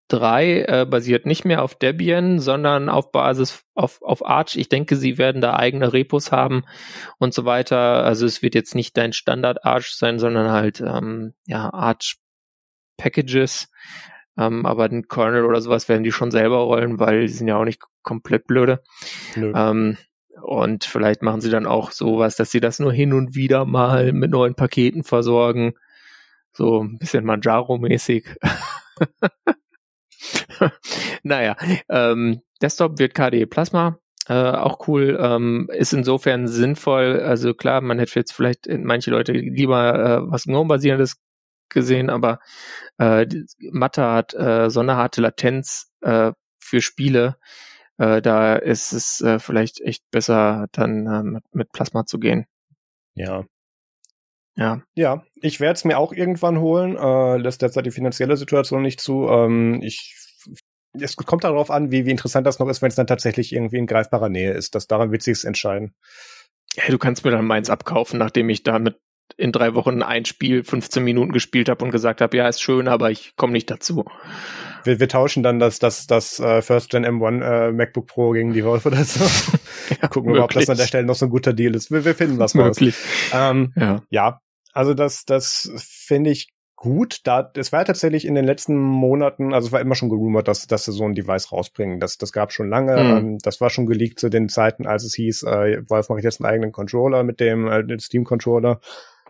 3 äh, basiert nicht mehr auf Debian, sondern auf Basis auf, auf Arch. Ich denke, sie werden da eigene Repos haben und so weiter. Also es wird jetzt nicht dein Standard Arch sein, sondern halt ähm, ja Arch Packages. Ähm, aber den Kernel oder sowas werden die schon selber rollen, weil die sind ja auch nicht komplett blöde. Ähm, und vielleicht machen sie dann auch sowas, dass sie das nur hin und wieder mal mit neuen Paketen versorgen. So ein bisschen Manjaro-mäßig. [LAUGHS] naja, ähm, Desktop wird KDE Plasma. Äh, auch cool, ähm, ist insofern sinnvoll. Also klar, man hätte jetzt vielleicht manche Leute lieber äh, was GNOME-basierendes gesehen, aber äh, Mathe hat äh, so eine harte Latenz äh, für Spiele, Äh, da ist es äh, vielleicht echt besser, dann äh, mit, mit Plasma zu gehen. Ja. Ja. Ja, ich werde es mir auch irgendwann holen. Äh, lässt derzeit die finanzielle Situation nicht zu. Ähm, ich es kommt darauf an, wie, wie interessant das noch ist, wenn es dann tatsächlich irgendwie in greifbarer Nähe ist. Das daran wird sich's entscheiden. Ja, du kannst mir dann meins abkaufen, nachdem ich damit in drei Wochen ein Spiel 15 Minuten gespielt habe und gesagt habe, ja, ist schön, aber ich komme nicht dazu. Wir, wir tauschen dann das, das, das uh, First Gen M1 uh, MacBook Pro gegen die Wolf oder so. [LAUGHS] ja, Gucken wir mal, ob das an der Stelle noch so ein guter Deal ist. Wir, wir finden was möglich. Ähm, ja. ja, also das, das finde ich gut. Da, es war ja tatsächlich in den letzten Monaten, also es war immer schon gerumort, dass, dass sie so ein Device rausbringen. Das, das gab schon lange. Mhm. Ähm, das war schon geleakt zu den Zeiten, als es hieß, äh, Wolf mache ich jetzt einen eigenen Controller mit dem, äh, Steam-Controller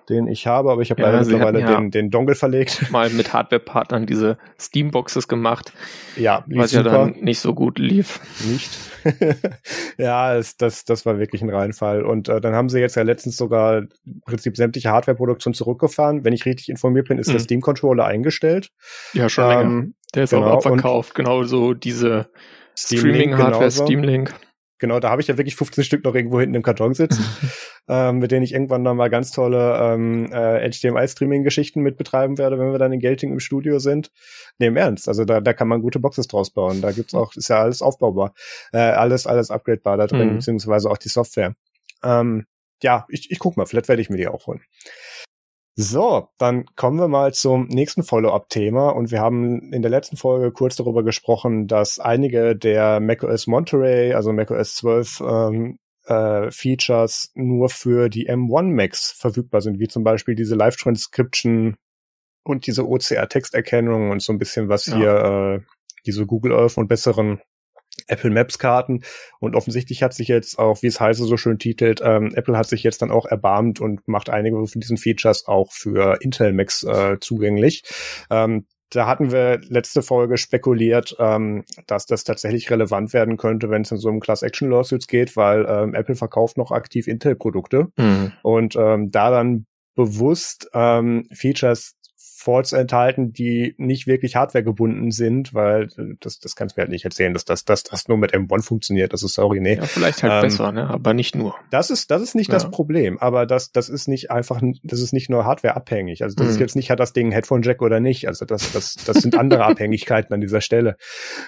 den ich habe, aber ich habe ja, leider mittlerweile ja den, den Dongle verlegt. [LAUGHS] Mal mit Hardware-Partnern diese Steam-Boxes gemacht. Ja, was super. ja dann nicht so gut lief. Nicht. [LAUGHS] ja, es, das, das war wirklich ein Reinfall. Und äh, dann haben sie jetzt ja letztens sogar im Prinzip sämtliche Hardware-Produktion zurückgefahren. Wenn ich richtig informiert bin, ist mhm. der Steam-Controller eingestellt. Ja, schon ähm, länger. Der ist genau, auch abverkauft. Genau so diese Streaming-Hardware, Steam-Link. Genau, da habe ich ja wirklich 15 Stück noch irgendwo hinten im Karton sitzen, [LAUGHS] ähm, mit denen ich irgendwann noch mal ganz tolle ähm, äh, HDMI-Streaming-Geschichten mit betreiben werde, wenn wir dann in Gelting im Studio sind. Nee, im Ernst, also da, da kann man gute Boxes draus bauen. Da gibt's auch, ist ja alles aufbaubar, äh, alles, alles upgradebar da drin, mhm. beziehungsweise auch die Software. Ähm, ja, ich, ich guck mal, vielleicht werde ich mir die auch holen. So, dann kommen wir mal zum nächsten Follow-up-Thema und wir haben in der letzten Folge kurz darüber gesprochen, dass einige der macOS Monterey, also macOS 12 ähm, äh, Features nur für die M1 Macs verfügbar sind, wie zum Beispiel diese Live-Transcription und diese OCR-Texterkennung und so ein bisschen was ja. hier, äh, diese Google Earth und besseren Apple Maps Karten und offensichtlich hat sich jetzt auch, wie es heiße so schön titelt, ähm, Apple hat sich jetzt dann auch erbarmt und macht einige von diesen Features auch für Intel Macs äh, zugänglich. Ähm, da hatten wir letzte Folge spekuliert, ähm, dass das tatsächlich relevant werden könnte, wenn es in so einem Class Action Lawsuits geht, weil ähm, Apple verkauft noch aktiv Intel Produkte mhm. und ähm, da dann bewusst ähm, Features Faults enthalten, die nicht wirklich hardwaregebunden sind, weil äh, das, das kannst du mir halt nicht erzählen, dass das, dass das nur mit M1 funktioniert. Das ist sorry, nee. Ja, vielleicht halt ähm, besser, ne? aber nicht nur. Das ist, das ist nicht ja. das Problem, aber das, das ist nicht einfach, das ist nicht nur hardwareabhängig. Also das mhm. ist jetzt nicht, hat das Ding Headphone Jack oder nicht. Also das, das, das sind andere [LAUGHS] Abhängigkeiten an dieser Stelle.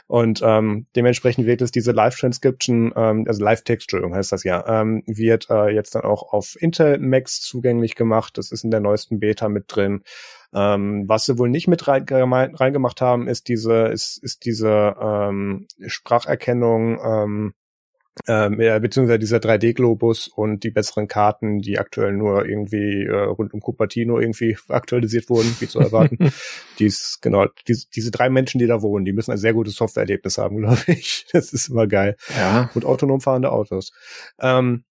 Und ähm, dementsprechend wird es diese Live-Transcription, ähm, also Live-Text, Entschuldigung, heißt das ja, ähm, wird äh, jetzt dann auch auf Intel Macs zugänglich gemacht. Das ist in der neuesten Beta mit drin. Ähm, was sie wohl nicht mit reingemacht haben, ist diese, ist, ist diese ähm, Spracherkennung, ähm, äh, beziehungsweise dieser 3D-Globus und die besseren Karten, die aktuell nur irgendwie äh, rund um Cupertino irgendwie [LAUGHS] aktualisiert wurden, wie zu erwarten. [LAUGHS] Dies, genau, die, diese drei Menschen, die da wohnen, die müssen ein sehr gutes Softwareerlebnis haben, [LAUGHS] glaube ich. Das ist immer geil. Ja. Und autonom fahrende Autos. Ähm,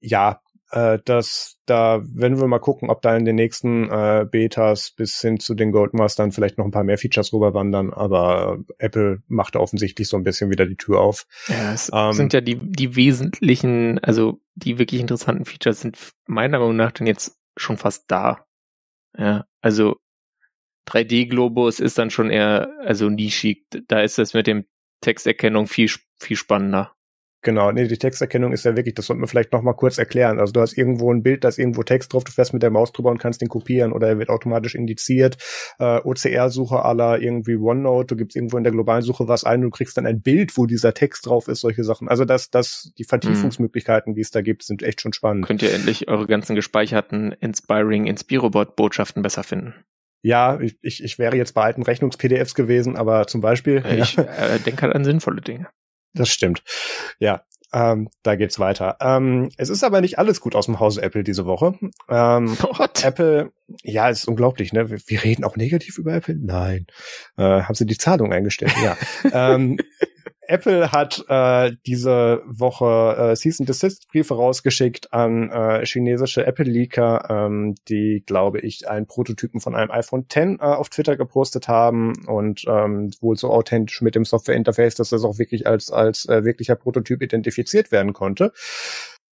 ja, äh, dass da, wenn wir mal gucken, ob da in den nächsten äh, Betas bis hin zu den Goldmastern vielleicht noch ein paar mehr Features rüberwandern, aber Apple macht offensichtlich so ein bisschen wieder die Tür auf. Ja, es ähm, sind ja die, die wesentlichen, also die wirklich interessanten Features sind meiner Meinung nach dann jetzt schon fast da. Ja, also 3D-Globus ist dann schon eher, also nischig. Da ist es mit dem Texterkennung viel, viel spannender. Genau, nee, die Texterkennung ist ja wirklich, das sollte man vielleicht noch mal kurz erklären. Also du hast irgendwo ein Bild, da ist irgendwo Text drauf, du fährst mit der Maus drüber und kannst den kopieren oder er wird automatisch indiziert. Äh, OCR-Suche aller irgendwie OneNote, du gibst irgendwo in der globalen Suche was ein und du kriegst dann ein Bild, wo dieser Text drauf ist, solche Sachen. Also das, das, die Vertiefungsmöglichkeiten, die es da gibt, sind echt schon spannend. Könnt ihr endlich eure ganzen gespeicherten Inspiring Inspirobot-Botschaften besser finden? Ja, ich, ich, ich wäre jetzt bei alten Rechnungs-PDFs gewesen, aber zum Beispiel. Ich äh, denke halt an sinnvolle Dinge. Das stimmt. Ja, ähm, da geht's weiter. Ähm, es ist aber nicht alles gut aus dem Hause Apple diese Woche. Ähm, [LAUGHS] Apple, ja, ist unglaublich, ne? Wir, wir, reden auch negativ über Apple? Nein. Äh, haben sie die Zahlung eingestellt? Ja. [LAUGHS] ähm, Apple hat äh, diese Woche äh, Cease and Desist Briefe rausgeschickt an äh, chinesische Apple Leaker, ähm, die, glaube ich, einen Prototypen von einem iPhone X äh, auf Twitter gepostet haben und ähm, wohl so authentisch mit dem Software Interface, dass das auch wirklich als als äh, wirklicher Prototyp identifiziert werden konnte.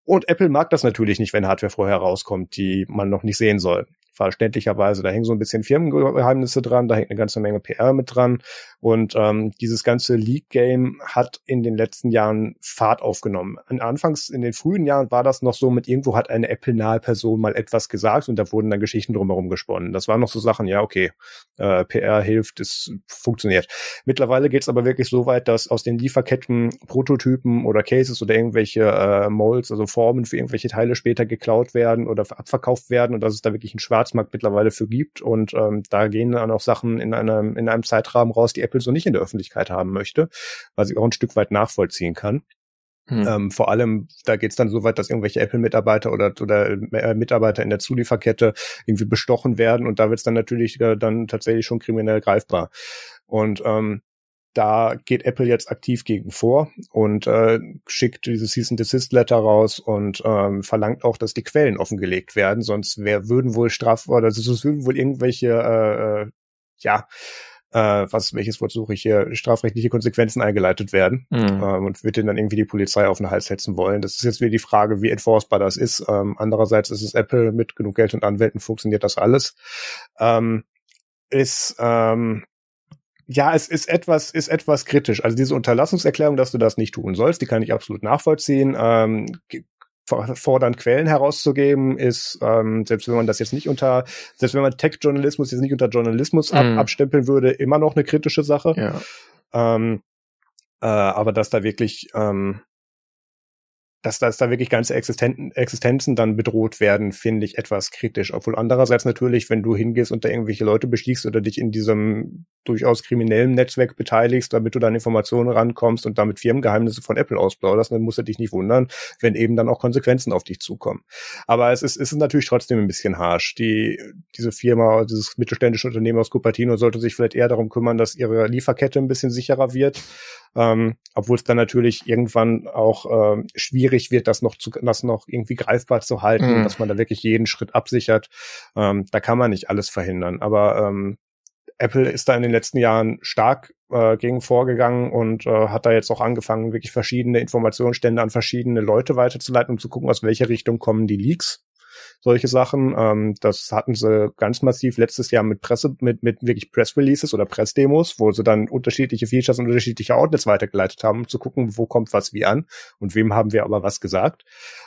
Und Apple mag das natürlich nicht, wenn Hardware vorher rauskommt, die man noch nicht sehen soll. Verständlicherweise. Da hängen so ein bisschen Firmengeheimnisse dran, da hängt eine ganze Menge PR mit dran. Und ähm, dieses ganze League-Game hat in den letzten Jahren Fahrt aufgenommen. Anfangs, in den frühen Jahren war das noch so, mit irgendwo hat eine Apple-nahe Person mal etwas gesagt und da wurden dann Geschichten drumherum gesponnen. Das waren noch so Sachen, ja, okay, äh, PR hilft, es funktioniert. Mittlerweile geht es aber wirklich so weit, dass aus den Lieferketten Prototypen oder Cases oder irgendwelche äh, Molds, also Formen für irgendwelche Teile später geklaut werden oder abverkauft werden und dass es da wirklich einen Schwarzmarkt mittlerweile für gibt. Und ähm, da gehen dann auch Sachen in einem, in einem Zeitrahmen raus, die Apple so nicht in der Öffentlichkeit haben möchte, was ich auch ein Stück weit nachvollziehen kann. Hm. Ähm, vor allem, da geht's dann so weit, dass irgendwelche Apple-Mitarbeiter oder, oder äh, Mitarbeiter in der Zulieferkette irgendwie bestochen werden und da wird's dann natürlich äh, dann tatsächlich schon kriminell greifbar. Und ähm, da geht Apple jetzt aktiv gegen vor und äh, schickt dieses Cease and Desist Letter raus und ähm, verlangt auch, dass die Quellen offengelegt werden, sonst wer würden wohl straf oder es würden wohl irgendwelche äh, äh, ja äh, was, welches Wort suche ich hier, strafrechtliche Konsequenzen eingeleitet werden mhm. ähm, und wird denen dann irgendwie die Polizei auf den Hals setzen wollen. Das ist jetzt wieder die Frage, wie enforcebar das ist. Ähm, andererseits ist es Apple, mit genug Geld und Anwälten funktioniert das alles. Ähm, ist, ähm, ja, es ist etwas, ist etwas kritisch. Also diese Unterlassungserklärung, dass du das nicht tun sollst, die kann ich absolut nachvollziehen. Ähm, fordern, Quellen herauszugeben, ist, ähm, selbst wenn man das jetzt nicht unter, selbst wenn man Tech-Journalismus jetzt nicht unter Journalismus ab, mm. abstempeln würde, immer noch eine kritische Sache. Ja. Ähm, äh, aber dass da wirklich ähm, dass, dass da wirklich ganze Existenten, Existenzen dann bedroht werden, finde ich etwas kritisch. Obwohl andererseits natürlich, wenn du hingehst und da irgendwelche Leute bestiegst oder dich in diesem durchaus kriminellen Netzwerk beteiligst, damit du dann Informationen rankommst und damit Firmengeheimnisse von Apple ausplauderst, dann musst du dich nicht wundern, wenn eben dann auch Konsequenzen auf dich zukommen. Aber es ist, es ist natürlich trotzdem ein bisschen harsch. Die, diese Firma, dieses mittelständische Unternehmen aus Cupertino sollte sich vielleicht eher darum kümmern, dass ihre Lieferkette ein bisschen sicherer wird ähm, obwohl es dann natürlich irgendwann auch ähm, schwierig wird, das noch zu, das noch irgendwie greifbar zu halten, mhm. dass man da wirklich jeden Schritt absichert. Ähm, da kann man nicht alles verhindern. Aber ähm, Apple ist da in den letzten Jahren stark äh, gegen vorgegangen und äh, hat da jetzt auch angefangen, wirklich verschiedene Informationsstände an verschiedene Leute weiterzuleiten, um zu gucken, aus welcher Richtung kommen die Leaks solche Sachen. Ähm, das hatten sie ganz massiv letztes Jahr mit Presse, mit, mit wirklich Press Releases oder Pressdemos, wo sie dann unterschiedliche Features und unterschiedliche Outlets weitergeleitet haben, um zu gucken, wo kommt was wie an und wem haben wir aber was gesagt.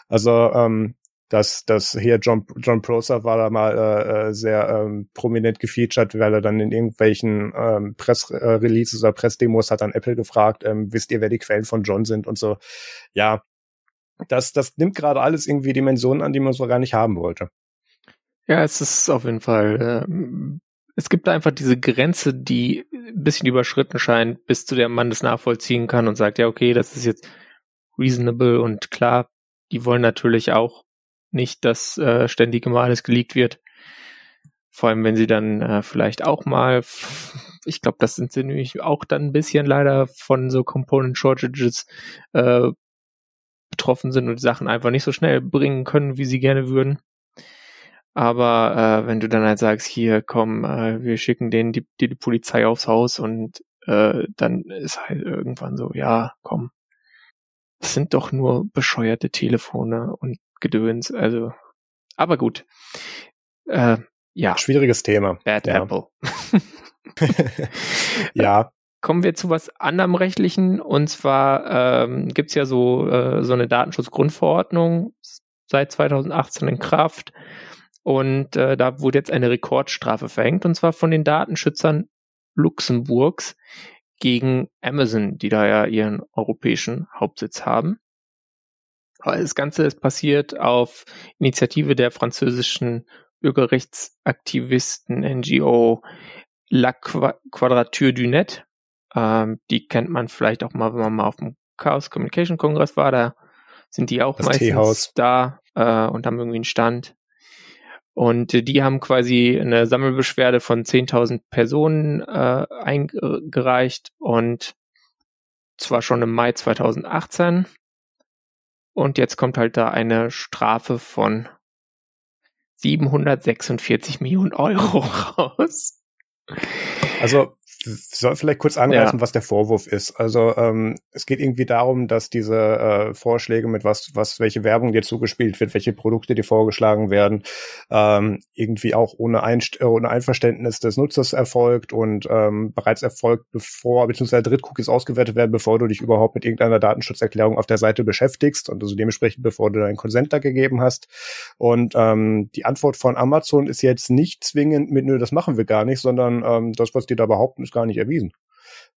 Also ähm, dass das hier John John Prosser war da mal äh, äh, sehr ähm, prominent gefeatured, weil er dann in irgendwelchen ähm, Pressreleases oder Pressdemos hat dann Apple gefragt, ähm, wisst ihr, wer die Quellen von John sind und so. Ja, das, das nimmt gerade alles irgendwie Dimensionen an, die man so gar nicht haben wollte. Ja, es ist auf jeden Fall, äh, es gibt einfach diese Grenze, die ein bisschen überschritten scheint, bis zu der man das nachvollziehen kann und sagt, ja, okay, das ist jetzt reasonable und klar, die wollen natürlich auch nicht, dass äh, ständig immer alles geleakt wird. Vor allem, wenn sie dann äh, vielleicht auch mal, ich glaube, das sind sie nämlich auch dann ein bisschen leider von so Component Shortages äh, betroffen sind und die Sachen einfach nicht so schnell bringen können, wie sie gerne würden. Aber äh, wenn du dann halt sagst, hier komm, äh, wir schicken denen die, die, die Polizei aufs Haus und äh, dann ist halt irgendwann so, ja, komm, das sind doch nur bescheuerte Telefone und Gedöns. Also, aber gut. Äh, ja. Schwieriges Thema. Bad ja. Apple. [LAUGHS] [LAUGHS] ja kommen wir zu was anderem rechtlichen und zwar ähm, gibt ja so äh, so eine Datenschutzgrundverordnung seit 2018 in Kraft und äh, da wurde jetzt eine Rekordstrafe verhängt und zwar von den Datenschützern Luxemburgs gegen Amazon, die da ja ihren europäischen Hauptsitz haben. Aber das Ganze ist passiert auf Initiative der französischen Bürgerrechtsaktivisten NGO La Quadrature du Net. Ähm, die kennt man vielleicht auch mal, wenn man mal auf dem Chaos Communication Kongress war. Da sind die auch das meistens da äh, und haben irgendwie einen Stand. Und äh, die haben quasi eine Sammelbeschwerde von 10.000 Personen äh, eingereicht und zwar schon im Mai 2018. Und jetzt kommt halt da eine Strafe von 746 Millionen Euro [LAUGHS] raus. Also soll vielleicht kurz anreißen, ja. was der Vorwurf ist. Also ähm, es geht irgendwie darum, dass diese äh, Vorschläge mit was, was, welche Werbung dir zugespielt wird, welche Produkte dir vorgeschlagen werden, ähm, irgendwie auch ohne, Einst äh, ohne Einverständnis des Nutzers erfolgt und ähm, bereits erfolgt, bevor, beziehungsweise Drittcookies ausgewertet werden, bevor du dich überhaupt mit irgendeiner Datenschutzerklärung auf der Seite beschäftigst und also dementsprechend, bevor du deinen Konsent da gegeben hast. Und ähm, die Antwort von Amazon ist jetzt nicht zwingend mit, nö, das machen wir gar nicht, sondern ähm, das, was die da behaupten, ist gar nicht erwiesen.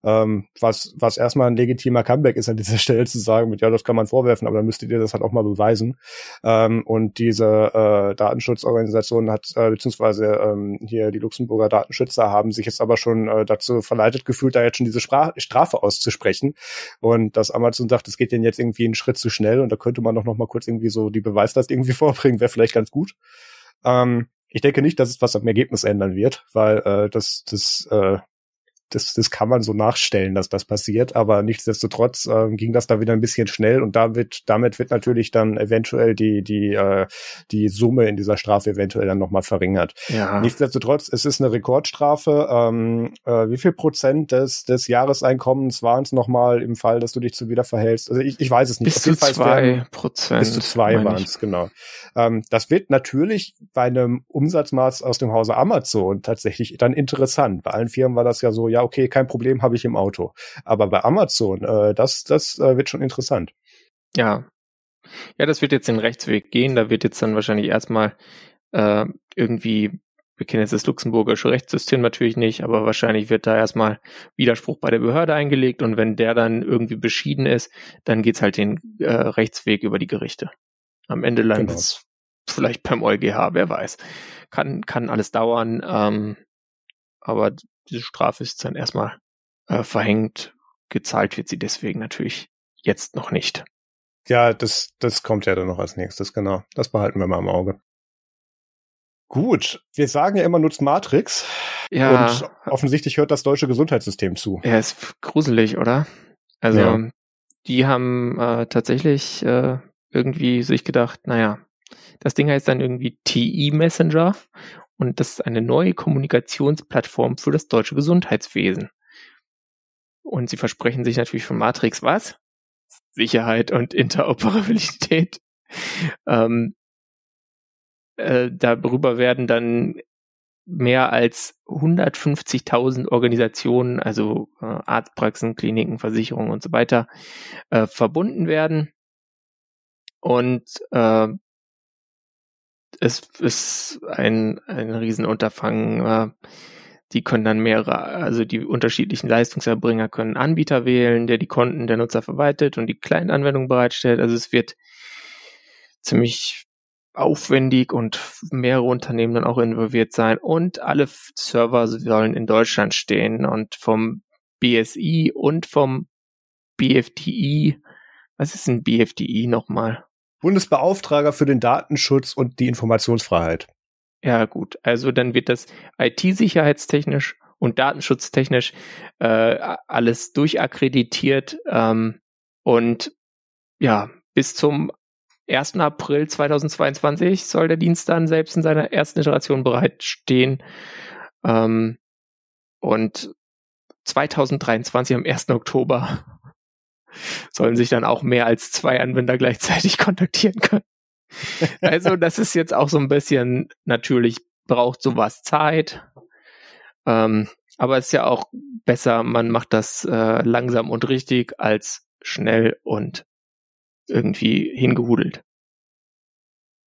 Ähm, was, was erstmal ein legitimer Comeback ist an dieser [LAUGHS] Stelle zu sagen, mit ja, das kann man vorwerfen, aber dann müsstet ihr das halt auch mal beweisen. Ähm, und diese äh, Datenschutzorganisation hat, äh, beziehungsweise ähm, hier die Luxemburger Datenschützer haben sich jetzt aber schon äh, dazu verleitet gefühlt, da jetzt schon diese Spra Strafe auszusprechen. Und dass Amazon sagt, es geht denen jetzt irgendwie einen Schritt zu schnell und da könnte man doch noch mal kurz irgendwie so die Beweislast irgendwie [LAUGHS] vorbringen, wäre vielleicht ganz gut. Ähm, ich denke nicht, dass es was am Ergebnis ändern wird, weil äh, das, das äh, das, das kann man so nachstellen, dass das passiert, aber nichtsdestotrotz ähm, ging das da wieder ein bisschen schnell und damit, damit wird natürlich dann eventuell die, die, äh, die Summe in dieser Strafe eventuell dann nochmal verringert. Ja. Nichtsdestotrotz, es ist eine Rekordstrafe. Ähm, äh, wie viel Prozent des, des Jahreseinkommens waren es nochmal im Fall, dass du dich zu wieder verhältst? Also ich, ich weiß es nicht. Bis zu zwei Prozent. Bis zu zwei waren es, genau. Ähm, das wird natürlich bei einem Umsatzmaß aus dem Hause Amazon tatsächlich dann interessant. Bei allen Firmen war das ja so, ja, ja, okay, kein Problem, habe ich im Auto. Aber bei Amazon, äh, das, das äh, wird schon interessant. Ja. Ja, das wird jetzt den Rechtsweg gehen. Da wird jetzt dann wahrscheinlich erstmal äh, irgendwie, wir kennen jetzt das luxemburgische Rechtssystem natürlich nicht, aber wahrscheinlich wird da erstmal Widerspruch bei der Behörde eingelegt und wenn der dann irgendwie beschieden ist, dann geht's halt den äh, Rechtsweg über die Gerichte. Am Ende landet es genau. vielleicht beim EuGH, wer weiß. Kann, kann alles dauern. Ähm, aber diese Strafe ist dann erstmal äh, verhängt. Gezahlt wird sie deswegen natürlich jetzt noch nicht. Ja, das, das kommt ja dann noch als nächstes, genau. Das behalten wir mal im Auge. Gut, wir sagen ja immer, nutzt Matrix. Ja. Und offensichtlich hört das deutsche Gesundheitssystem zu. Ja, ist gruselig, oder? Also, ja. die haben äh, tatsächlich äh, irgendwie sich gedacht, naja, das Ding heißt dann irgendwie TI Messenger und das ist eine neue Kommunikationsplattform für das deutsche Gesundheitswesen. Und sie versprechen sich natürlich von Matrix was? Sicherheit und Interoperabilität. [LAUGHS] Ähm, äh, darüber werden dann mehr als 150.000 Organisationen, also äh, Arztpraxen, Kliniken, Versicherungen und so weiter, äh, verbunden werden. Und äh, es ist ein, ein Riesenunterfangen. Äh, die können dann mehrere, also die unterschiedlichen Leistungserbringer können Anbieter wählen, der die Konten der Nutzer verwaltet und die Client-Anwendung bereitstellt. Also es wird ziemlich aufwendig und mehrere Unternehmen dann auch involviert sein und alle Server sollen in Deutschland stehen und vom BSI und vom BFDI. Was ist ein BFDI nochmal? Bundesbeauftrager für den Datenschutz und die Informationsfreiheit. Ja, gut. Also dann wird das IT-sicherheitstechnisch und datenschutztechnisch äh, alles durchakkreditiert ähm, und ja, bis zum 1. April 2022 soll der Dienst dann selbst in seiner ersten Iteration bereitstehen. Ähm, und 2023 am 1. Oktober sollen sich dann auch mehr als zwei Anwender gleichzeitig [LAUGHS] kontaktieren können. Also das ist jetzt auch so ein bisschen, natürlich braucht sowas Zeit. Ähm, aber es ist ja auch besser, man macht das äh, langsam und richtig als schnell und irgendwie hingehudelt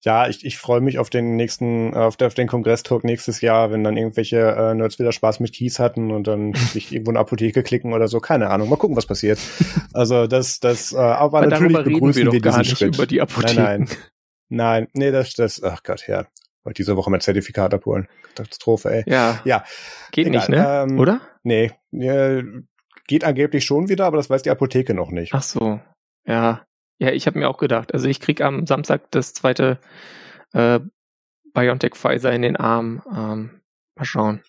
ja, ich, ich freue mich auf den nächsten, äh, auf, der, auf den Kongress-Talk nächstes Jahr, wenn dann irgendwelche äh, Nerds wieder Spaß mit Keys hatten und dann [LAUGHS] sich irgendwo eine Apotheke klicken oder so. Keine Ahnung. Mal gucken, was passiert. [LAUGHS] Also das, das, äh, aber, aber natürlich begrüßen wir, wir diesen Schritt. Über die Apotheken. Nein, nein. Nein, nee, das, das, ach Gott, ja. Wollte diese Woche mein Zertifikat abholen. Katastrophe, ey. Ja. Ja. Geht Egal. nicht, ne? Ähm, Oder? Nee. Ja, geht angeblich schon wieder, aber das weiß die Apotheke noch nicht. Ach so. Ja. Ja, ich habe mir auch gedacht. Also ich krieg am Samstag das zweite äh, BioNTech Pfizer in den Arm. Ähm, mal schauen.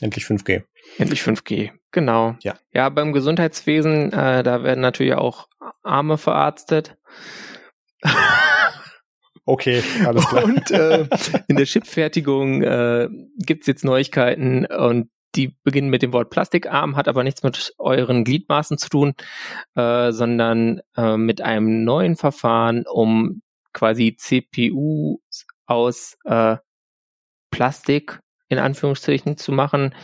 Endlich 5G. Endlich 5G, genau. Ja. Ja, beim Gesundheitswesen, äh, da werden natürlich auch Arme verarztet. [LAUGHS] Okay, alles klar. Und äh, in der [LAUGHS] Chipfertigung äh, gibt's jetzt Neuigkeiten und die beginnen mit dem Wort Plastikarm, hat aber nichts mit euren Gliedmaßen zu tun, äh, sondern äh, mit einem neuen Verfahren, um quasi CPU aus äh, Plastik in Anführungsstrichen zu machen.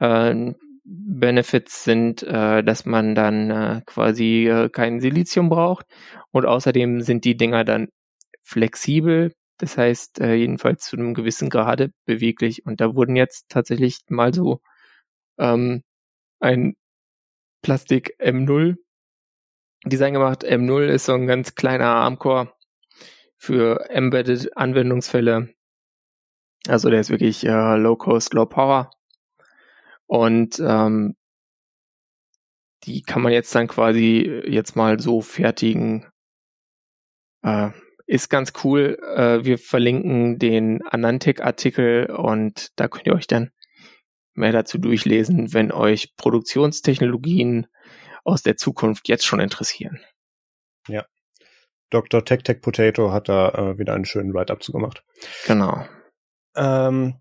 Äh, Benefits sind, äh, dass man dann äh, quasi äh, kein Silizium braucht. Und außerdem sind die Dinger dann flexibel, das heißt jedenfalls zu einem gewissen Grade beweglich. Und da wurden jetzt tatsächlich mal so ähm, ein Plastik M0 Design gemacht. M0 ist so ein ganz kleiner Armcore für Embedded Anwendungsfälle. Also der ist wirklich äh, Low Cost, Low Power. Und ähm, die kann man jetzt dann quasi jetzt mal so fertigen. Äh, ist ganz cool. Äh, wir verlinken den Anantec-Artikel und da könnt ihr euch dann mehr dazu durchlesen, wenn euch Produktionstechnologien aus der Zukunft jetzt schon interessieren. Ja. Dr. Tech Tech Potato hat da äh, wieder einen schönen Write-up zugemacht. Genau. Ähm,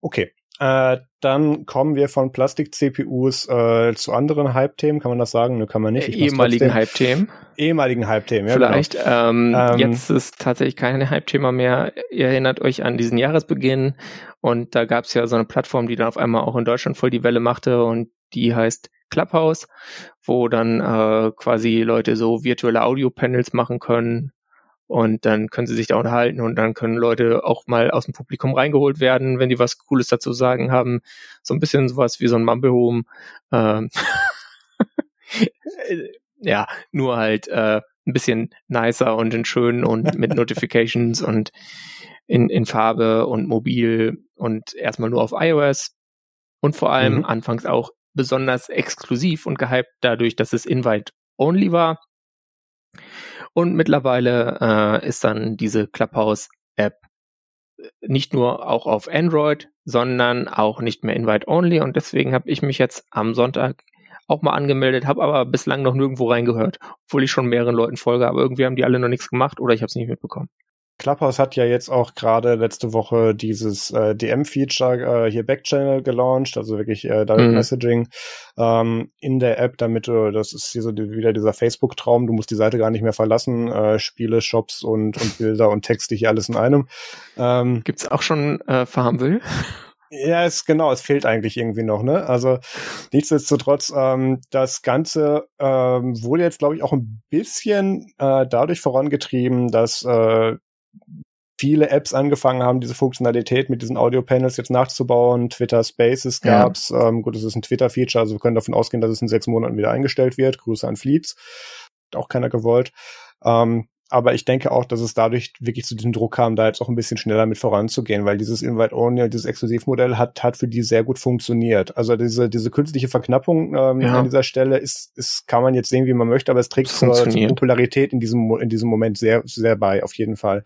okay. Äh, dann kommen wir von Plastik-CPUs äh, zu anderen Hype-Themen, kann man das sagen? Ne, kann man nicht. Ich ehemaligen Hype-Themen. Ehemaligen Hype-Themen, ja. Vielleicht. Genau. Ähm, ähm, jetzt ist tatsächlich kein Hype-Thema mehr. Ihr erinnert euch an diesen Jahresbeginn und da gab es ja so eine Plattform, die dann auf einmal auch in Deutschland voll die Welle machte und die heißt Clubhouse, wo dann äh, quasi Leute so virtuelle Audio-Panels machen können und dann können sie sich da unterhalten und dann können Leute auch mal aus dem Publikum reingeholt werden, wenn die was Cooles dazu sagen haben. So ein bisschen sowas wie so ein Mumble Home. Ähm [LAUGHS] ja, nur halt äh, ein bisschen nicer und in schön und mit Notifications [LAUGHS] und in, in Farbe und mobil und erstmal nur auf iOS und vor allem mhm. anfangs auch besonders exklusiv und gehypt dadurch, dass es Invite only war. Und mittlerweile äh, ist dann diese Clubhouse-App äh, nicht nur auch auf Android, sondern auch nicht mehr Invite-Only. Und deswegen habe ich mich jetzt am Sonntag auch mal angemeldet, habe aber bislang noch nirgendwo reingehört, obwohl ich schon mehreren Leuten folge, aber irgendwie haben die alle noch nichts gemacht oder ich habe es nicht mitbekommen. Clubhouse hat ja jetzt auch gerade letzte Woche dieses äh, DM-Feature äh, hier Backchannel gelauncht, also wirklich äh, Direct mhm. Messaging ähm, in der App, damit du, das ist hier so die, wieder dieser Facebook-Traum, du musst die Seite gar nicht mehr verlassen, äh, Spiele, Shops und, und Bilder und Texte hier alles in einem. Ähm, Gibt's auch schon äh, Farmville? Ja, es genau, es fehlt eigentlich irgendwie noch, ne? Also nichtsdestotrotz, ähm, das Ganze ähm, wurde jetzt, glaube ich, auch ein bisschen äh, dadurch vorangetrieben, dass äh, viele Apps angefangen haben, diese Funktionalität mit diesen Audio-Panels jetzt nachzubauen. Twitter Spaces gab's. Ja. Ähm, gut, das ist ein Twitter-Feature, also wir können davon ausgehen, dass es in sechs Monaten wieder eingestellt wird. Grüße an Fleets. Hat auch keiner gewollt. Ähm, aber ich denke auch, dass es dadurch wirklich zu diesem Druck kam, da jetzt auch ein bisschen schneller mit voranzugehen, weil dieses Invite-Only, dieses Exklusivmodell hat, hat für die sehr gut funktioniert. Also diese, diese künstliche Verknappung ähm, ja. an dieser Stelle ist, ist, kann man jetzt sehen, wie man möchte, aber es trägt zur, zur Popularität in diesem, in diesem Moment sehr, sehr bei, auf jeden Fall.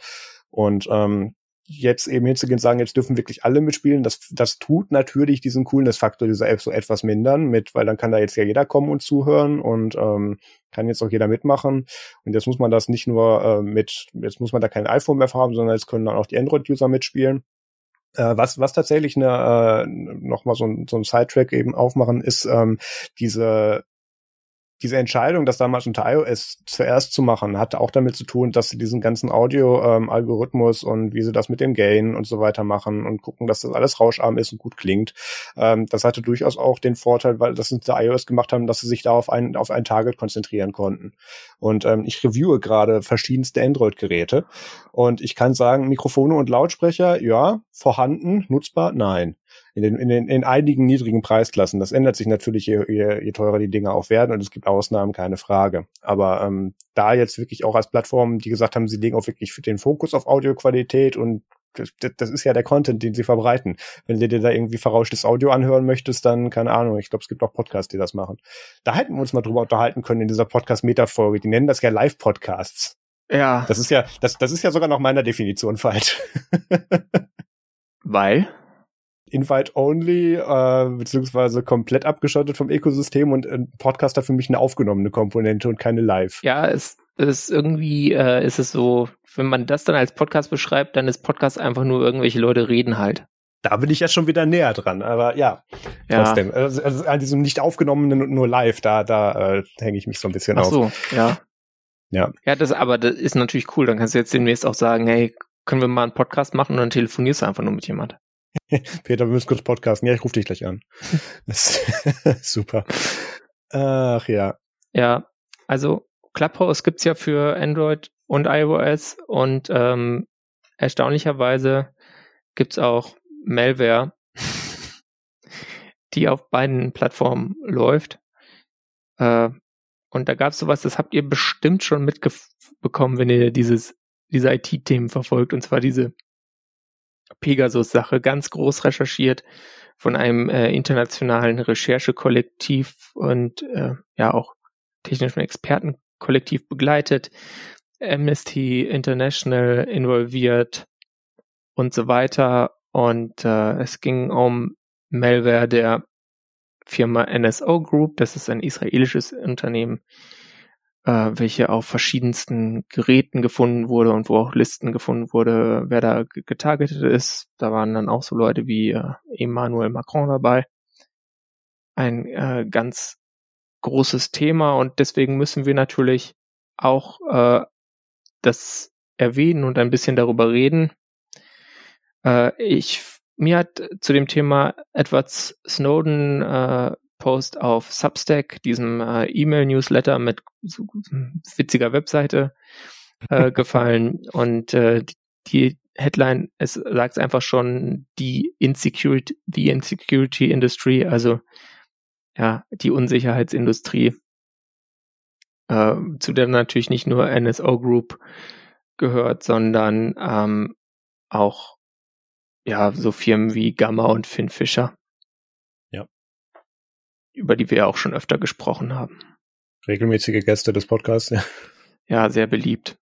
Und ähm, jetzt eben hinzugehen und sagen, jetzt dürfen wirklich alle mitspielen, das, das tut natürlich diesen Coolness-Faktor dieser App so etwas mindern, mit, weil dann kann da jetzt ja jeder kommen und zuhören und ähm, kann jetzt auch jeder mitmachen. Und jetzt muss man das nicht nur äh, mit, jetzt muss man da kein iPhone mehr haben, sondern jetzt können dann auch die Android-User mitspielen. Äh, was, was tatsächlich eine, äh, nochmal so ein, so ein Sidetrack eben aufmachen, ist ähm, diese diese Entscheidung, das damals unter iOS zuerst zu machen, hatte auch damit zu tun, dass sie diesen ganzen Audio-Algorithmus ähm, und wie sie das mit dem Gain und so weiter machen und gucken, dass das alles rauscharm ist und gut klingt. Ähm, das hatte durchaus auch den Vorteil, weil das unter iOS gemacht haben, dass sie sich da auf ein, auf ein Target konzentrieren konnten. Und ähm, ich reviewe gerade verschiedenste Android-Geräte und ich kann sagen, Mikrofone und Lautsprecher, ja, vorhanden, nutzbar, nein in, den, in, den, in einigen niedrigen Preisklassen. Das ändert sich natürlich, je, je, je teurer die Dinge auch werden und es gibt Ausnahmen, keine Frage. Aber ähm, da jetzt wirklich auch als Plattform, die gesagt haben, sie legen auch wirklich den Fokus auf Audioqualität und das, das ist ja der Content, den sie verbreiten. Wenn du dir da irgendwie verrauschtes Audio anhören möchtest, dann keine Ahnung. Ich glaube, es gibt auch Podcasts, die das machen. Da hätten wir uns mal drüber unterhalten können in dieser Podcast-Meta-Folge. Die nennen das ja Live-Podcasts. Ja. Das ist ja, das, das ist ja sogar nach meiner Definition falsch. [LAUGHS] Weil? Invite-only, äh, beziehungsweise komplett abgeschottet vom Ökosystem und ein Podcast hat für mich eine aufgenommene Komponente und keine Live. Ja, es ist irgendwie, äh, ist es so, wenn man das dann als Podcast beschreibt, dann ist Podcast einfach nur irgendwelche Leute reden halt. da bin ich ja schon wieder näher dran, aber ja, ja. trotzdem. Also, also an diesem nicht aufgenommenen nur live, da, da äh, hänge ich mich so ein bisschen Ach so, auf. ja. Ja. Ja, das, aber das ist natürlich cool. Dann kannst du jetzt demnächst auch sagen, hey, können wir mal einen Podcast machen und dann telefonierst du einfach nur mit jemand. [LAUGHS] Peter, wir müssen kurz podcasten. Ja, ich rufe dich gleich an. [LAUGHS] super. Ach ja. Ja, also Clubhouse gibt's ja für Android und iOS und ähm, erstaunlicherweise gibt's auch Malware, [LAUGHS] die auf beiden Plattformen läuft. Äh, und da gab's sowas, das habt ihr bestimmt schon mitbekommen, wenn ihr dieses diese IT-Themen verfolgt, und zwar diese Pegasus-Sache, ganz groß recherchiert von einem äh, internationalen Recherchekollektiv und äh, ja auch technischen Expertenkollektiv begleitet, Amnesty International involviert und so weiter. Und äh, es ging um Malware der Firma NSO Group, das ist ein israelisches Unternehmen, äh, welche auf verschiedensten Geräten gefunden wurde und wo auch Listen gefunden wurde, wer da getargetet ist. Da waren dann auch so Leute wie äh, Emmanuel Macron dabei. Ein äh, ganz großes Thema und deswegen müssen wir natürlich auch äh, das erwähnen und ein bisschen darüber reden. Äh, ich mir hat zu dem Thema Edward Snowden äh, Post auf Substack, diesem äh, E-Mail-Newsletter mit so, witziger Webseite, äh, [LAUGHS] gefallen. Und äh, die Headline, es sagt einfach schon, die Insecurity, the Insecurity Industry, also ja, die Unsicherheitsindustrie, äh, zu der natürlich nicht nur NSO Group gehört, sondern ähm, auch ja so Firmen wie Gamma und Finn Fischer über die wir ja auch schon öfter gesprochen haben. Regelmäßige Gäste des Podcasts, ja. Ja, sehr beliebt.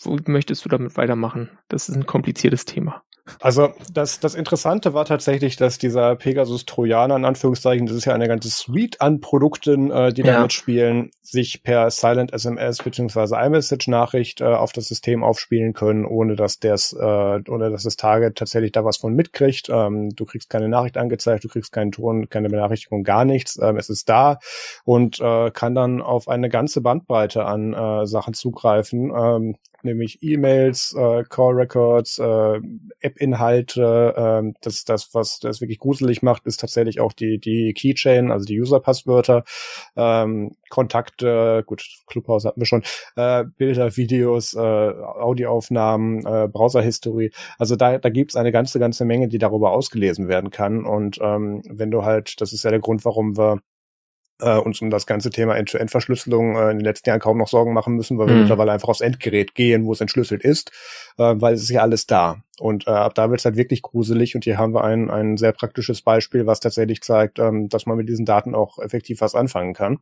Wo möchtest du damit weitermachen? Das ist ein kompliziertes Thema. Also das, das Interessante war tatsächlich, dass dieser Pegasus Trojaner, in Anführungszeichen, das ist ja eine ganze Suite an Produkten, äh, die ja. da mitspielen, sich per Silent SMS bzw. iMessage-Nachricht äh, auf das System aufspielen können, ohne dass das, äh, ohne dass das Target tatsächlich da was von mitkriegt. Ähm, du kriegst keine Nachricht angezeigt, du kriegst keinen Ton, keine Benachrichtigung, gar nichts. Ähm, es ist da und äh, kann dann auf eine ganze Bandbreite an äh, Sachen zugreifen. Ähm, nämlich E-Mails, äh, Call Records, äh, App-Inhalte. Ähm, das, das, was das wirklich gruselig macht, ist tatsächlich auch die, die Keychain, also die User-Passwörter, ähm, Kontakte, gut, Clubhouse hatten wir schon, äh, Bilder, Videos, äh, Audioaufnahmen, äh, Browser-History. Also da, da gibt's eine ganze, ganze Menge, die darüber ausgelesen werden kann. Und ähm, wenn du halt, das ist ja der Grund, warum wir äh, uns um das ganze Thema End-to-End-Verschlüsselung äh, in den letzten Jahren kaum noch Sorgen machen müssen, weil mhm. wir mittlerweile einfach aufs Endgerät gehen, wo es entschlüsselt ist, äh, weil es ist ja alles da. Und äh, ab da wird es halt wirklich gruselig und hier haben wir ein, ein sehr praktisches Beispiel, was tatsächlich zeigt, ähm, dass man mit diesen Daten auch effektiv was anfangen kann.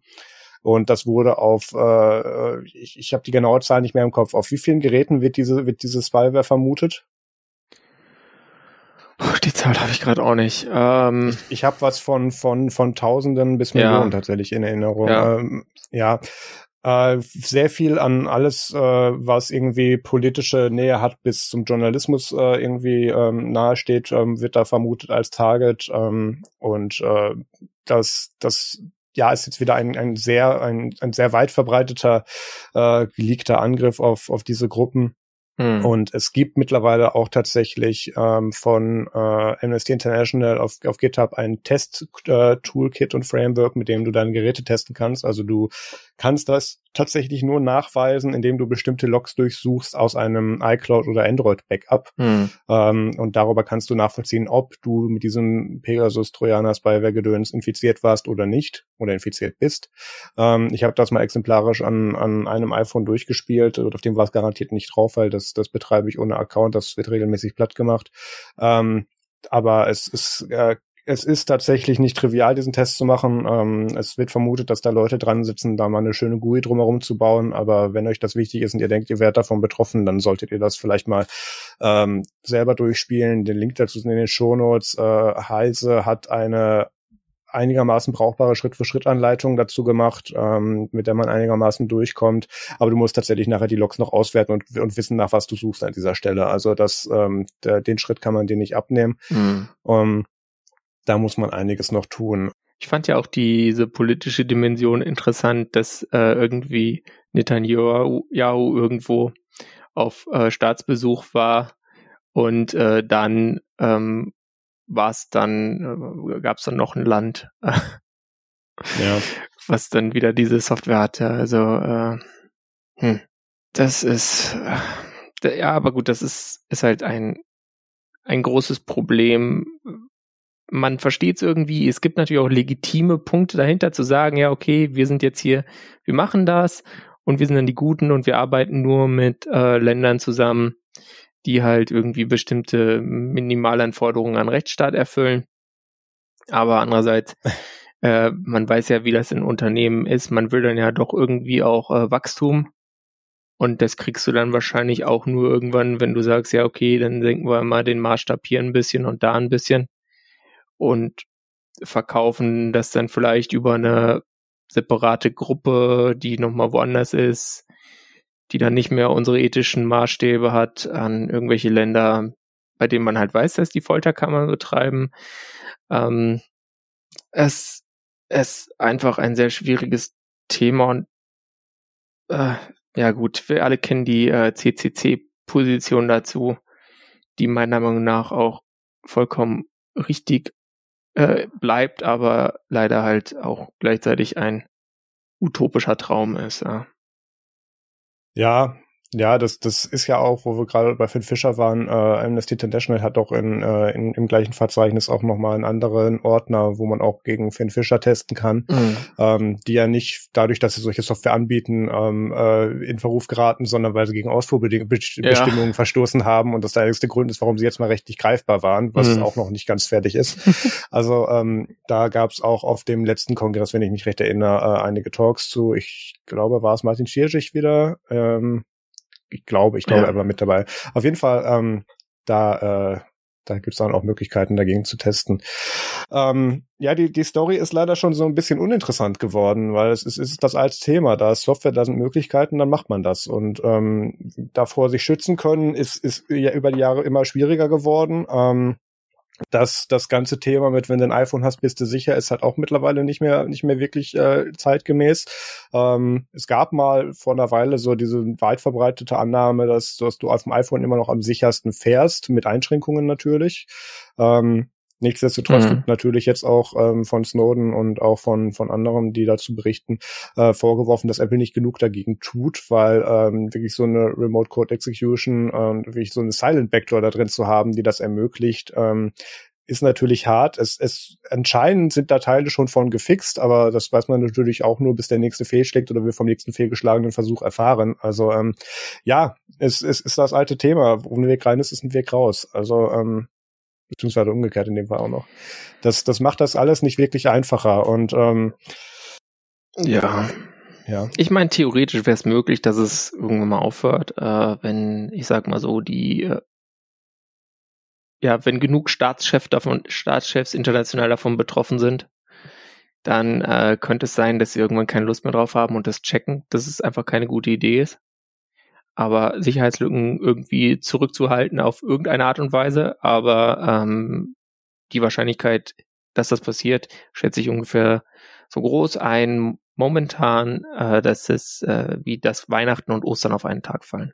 Und das wurde auf, äh, ich, ich habe die genaue Zahl nicht mehr im Kopf, auf wie vielen Geräten wird diese, wird diese Spyware vermutet? Die Zahl habe ich gerade auch nicht. Ähm, ich ich habe was von, von, von Tausenden bis Millionen ja. tatsächlich in Erinnerung. Ja, ähm, ja. Äh, sehr viel an alles, äh, was irgendwie politische Nähe hat, bis zum Journalismus äh, irgendwie ähm, nahesteht, ähm, wird da vermutet als Target. Ähm, und äh, das, das ja, ist jetzt wieder ein, ein sehr, ein, ein sehr weit verbreiteter, äh, geleakter Angriff auf, auf diese Gruppen. Hm. Und es gibt mittlerweile auch tatsächlich ähm, von äh, Amnesty International auf, auf GitHub ein Test-Toolkit äh, und Framework, mit dem du deine Geräte testen kannst. Also du kannst das tatsächlich nur nachweisen, indem du bestimmte Logs durchsuchst aus einem iCloud oder Android Backup. Hm. Ähm, und darüber kannst du nachvollziehen, ob du mit diesem Pegasus Trojaner Spyware Gedöns infiziert warst oder nicht oder infiziert bist. Ähm, ich habe das mal exemplarisch an, an einem iPhone durchgespielt und auf dem war es garantiert nicht drauf, weil das, das betreibe ich ohne Account, das wird regelmäßig platt gemacht. Ähm, aber es ist äh, es ist tatsächlich nicht trivial, diesen Test zu machen. Ähm, es wird vermutet, dass da Leute dran sitzen, da mal eine schöne GUI drumherum zu bauen. Aber wenn euch das wichtig ist und ihr denkt, ihr werdet davon betroffen, dann solltet ihr das vielleicht mal ähm, selber durchspielen. Den Link dazu sind in den Shownotes. Äh, Heise hat eine einigermaßen brauchbare Schritt-für-Schritt-Anleitung dazu gemacht, ähm, mit der man einigermaßen durchkommt. Aber du musst tatsächlich nachher die Logs noch auswerten und, und wissen, nach was du suchst an dieser Stelle. Also das, ähm, der, den Schritt kann man dir nicht abnehmen. Mhm. Um, da muss man einiges noch tun. Ich fand ja auch diese politische Dimension interessant, dass äh, irgendwie Netanyahu irgendwo auf äh, Staatsbesuch war und äh, dann ähm, war es dann, äh, gab es dann noch ein Land, [LAUGHS] ja. was dann wieder diese Software hatte. Also äh, hm, das ist äh, ja, aber gut, das ist ist halt ein ein großes Problem. Man versteht es irgendwie. Es gibt natürlich auch legitime Punkte dahinter zu sagen, ja, okay, wir sind jetzt hier, wir machen das und wir sind dann die Guten und wir arbeiten nur mit äh, Ländern zusammen, die halt irgendwie bestimmte Minimalanforderungen an Rechtsstaat erfüllen. Aber andererseits, [LAUGHS] äh, man weiß ja, wie das in Unternehmen ist. Man will dann ja doch irgendwie auch äh, Wachstum. Und das kriegst du dann wahrscheinlich auch nur irgendwann, wenn du sagst, ja, okay, dann senken wir mal den Maßstab hier ein bisschen und da ein bisschen und verkaufen das dann vielleicht über eine separate Gruppe, die nochmal woanders ist, die dann nicht mehr unsere ethischen Maßstäbe hat an irgendwelche Länder, bei denen man halt weiß, dass die Folterkammern betreiben. Ähm, es ist einfach ein sehr schwieriges Thema und äh, ja gut, wir alle kennen die äh, CCC-Position dazu, die meiner Meinung nach auch vollkommen richtig äh, bleibt, aber leider halt auch gleichzeitig ein utopischer Traum ist. Ja. Ja, ja, das, das ist ja auch, wo wir gerade bei Finn Fischer waren, äh, Amnesty International hat doch in, äh, in, im gleichen Verzeichnis auch nochmal einen anderen Ordner, wo man auch gegen Finn Fischer testen kann, mhm. ähm, die ja nicht dadurch, dass sie solche Software anbieten, ähm, äh, in Verruf geraten, sondern weil sie gegen Ausfuhrbestimmungen ja. verstoßen haben und das der einzige Grund ist, warum sie jetzt mal rechtlich greifbar waren, was mhm. auch noch nicht ganz fertig ist. [LAUGHS] also ähm, da gab es auch auf dem letzten Kongress, wenn ich mich recht erinnere, äh, einige Talks zu. Ich glaube, war es Martin Schierschich wieder. Ähm, ich glaube, ich glaube, ja. er war mit dabei. Auf jeden Fall, ähm, da, äh, da gibt's dann auch Möglichkeiten, dagegen zu testen. Ähm, ja, die, die Story ist leider schon so ein bisschen uninteressant geworden, weil es ist, ist das als Thema. Da ist Software, da sind Möglichkeiten, dann macht man das. Und ähm, davor sich schützen können, ist, ist ja über die Jahre immer schwieriger geworden. Ähm, dass das ganze Thema mit, wenn du ein iPhone hast, bist du sicher, ist halt auch mittlerweile nicht mehr nicht mehr wirklich äh, zeitgemäß. Ähm, es gab mal vor einer Weile so diese weit verbreitete Annahme, dass, dass du auf dem iPhone immer noch am sichersten fährst, mit Einschränkungen natürlich. Ähm, Nichtsdestotrotz mhm. wird natürlich jetzt auch ähm, von Snowden und auch von, von anderen, die dazu berichten, äh, vorgeworfen, dass Apple nicht genug dagegen tut, weil ähm, wirklich so eine Remote Code Execution und wirklich so eine Silent Backdoor da drin zu haben, die das ermöglicht, ähm, ist natürlich hart. Es, es anscheinend sind da Teile schon von gefixt, aber das weiß man natürlich auch nur, bis der nächste fehlschlägt oder wir vom nächsten fehlgeschlagenen Versuch erfahren. Also ähm, ja, es, es ist das alte Thema. Wo ein Weg rein ist, ist ein Weg raus. Also ähm, beziehungsweise umgekehrt in dem Fall auch noch. Das, das macht das alles nicht wirklich einfacher und ähm, ja. Ja. Ich meine, theoretisch wäre es möglich, dass es irgendwann mal aufhört, äh, wenn, ich sag mal so, die äh, ja, wenn genug Staatschefs davon, Staatschefs international davon betroffen sind, dann äh, könnte es sein, dass sie irgendwann keine Lust mehr drauf haben und das checken, dass es einfach keine gute Idee ist aber Sicherheitslücken irgendwie zurückzuhalten auf irgendeine Art und Weise. Aber ähm, die Wahrscheinlichkeit, dass das passiert, schätze ich ungefähr so groß ein momentan, äh, dass es äh, wie das Weihnachten und Ostern auf einen Tag fallen.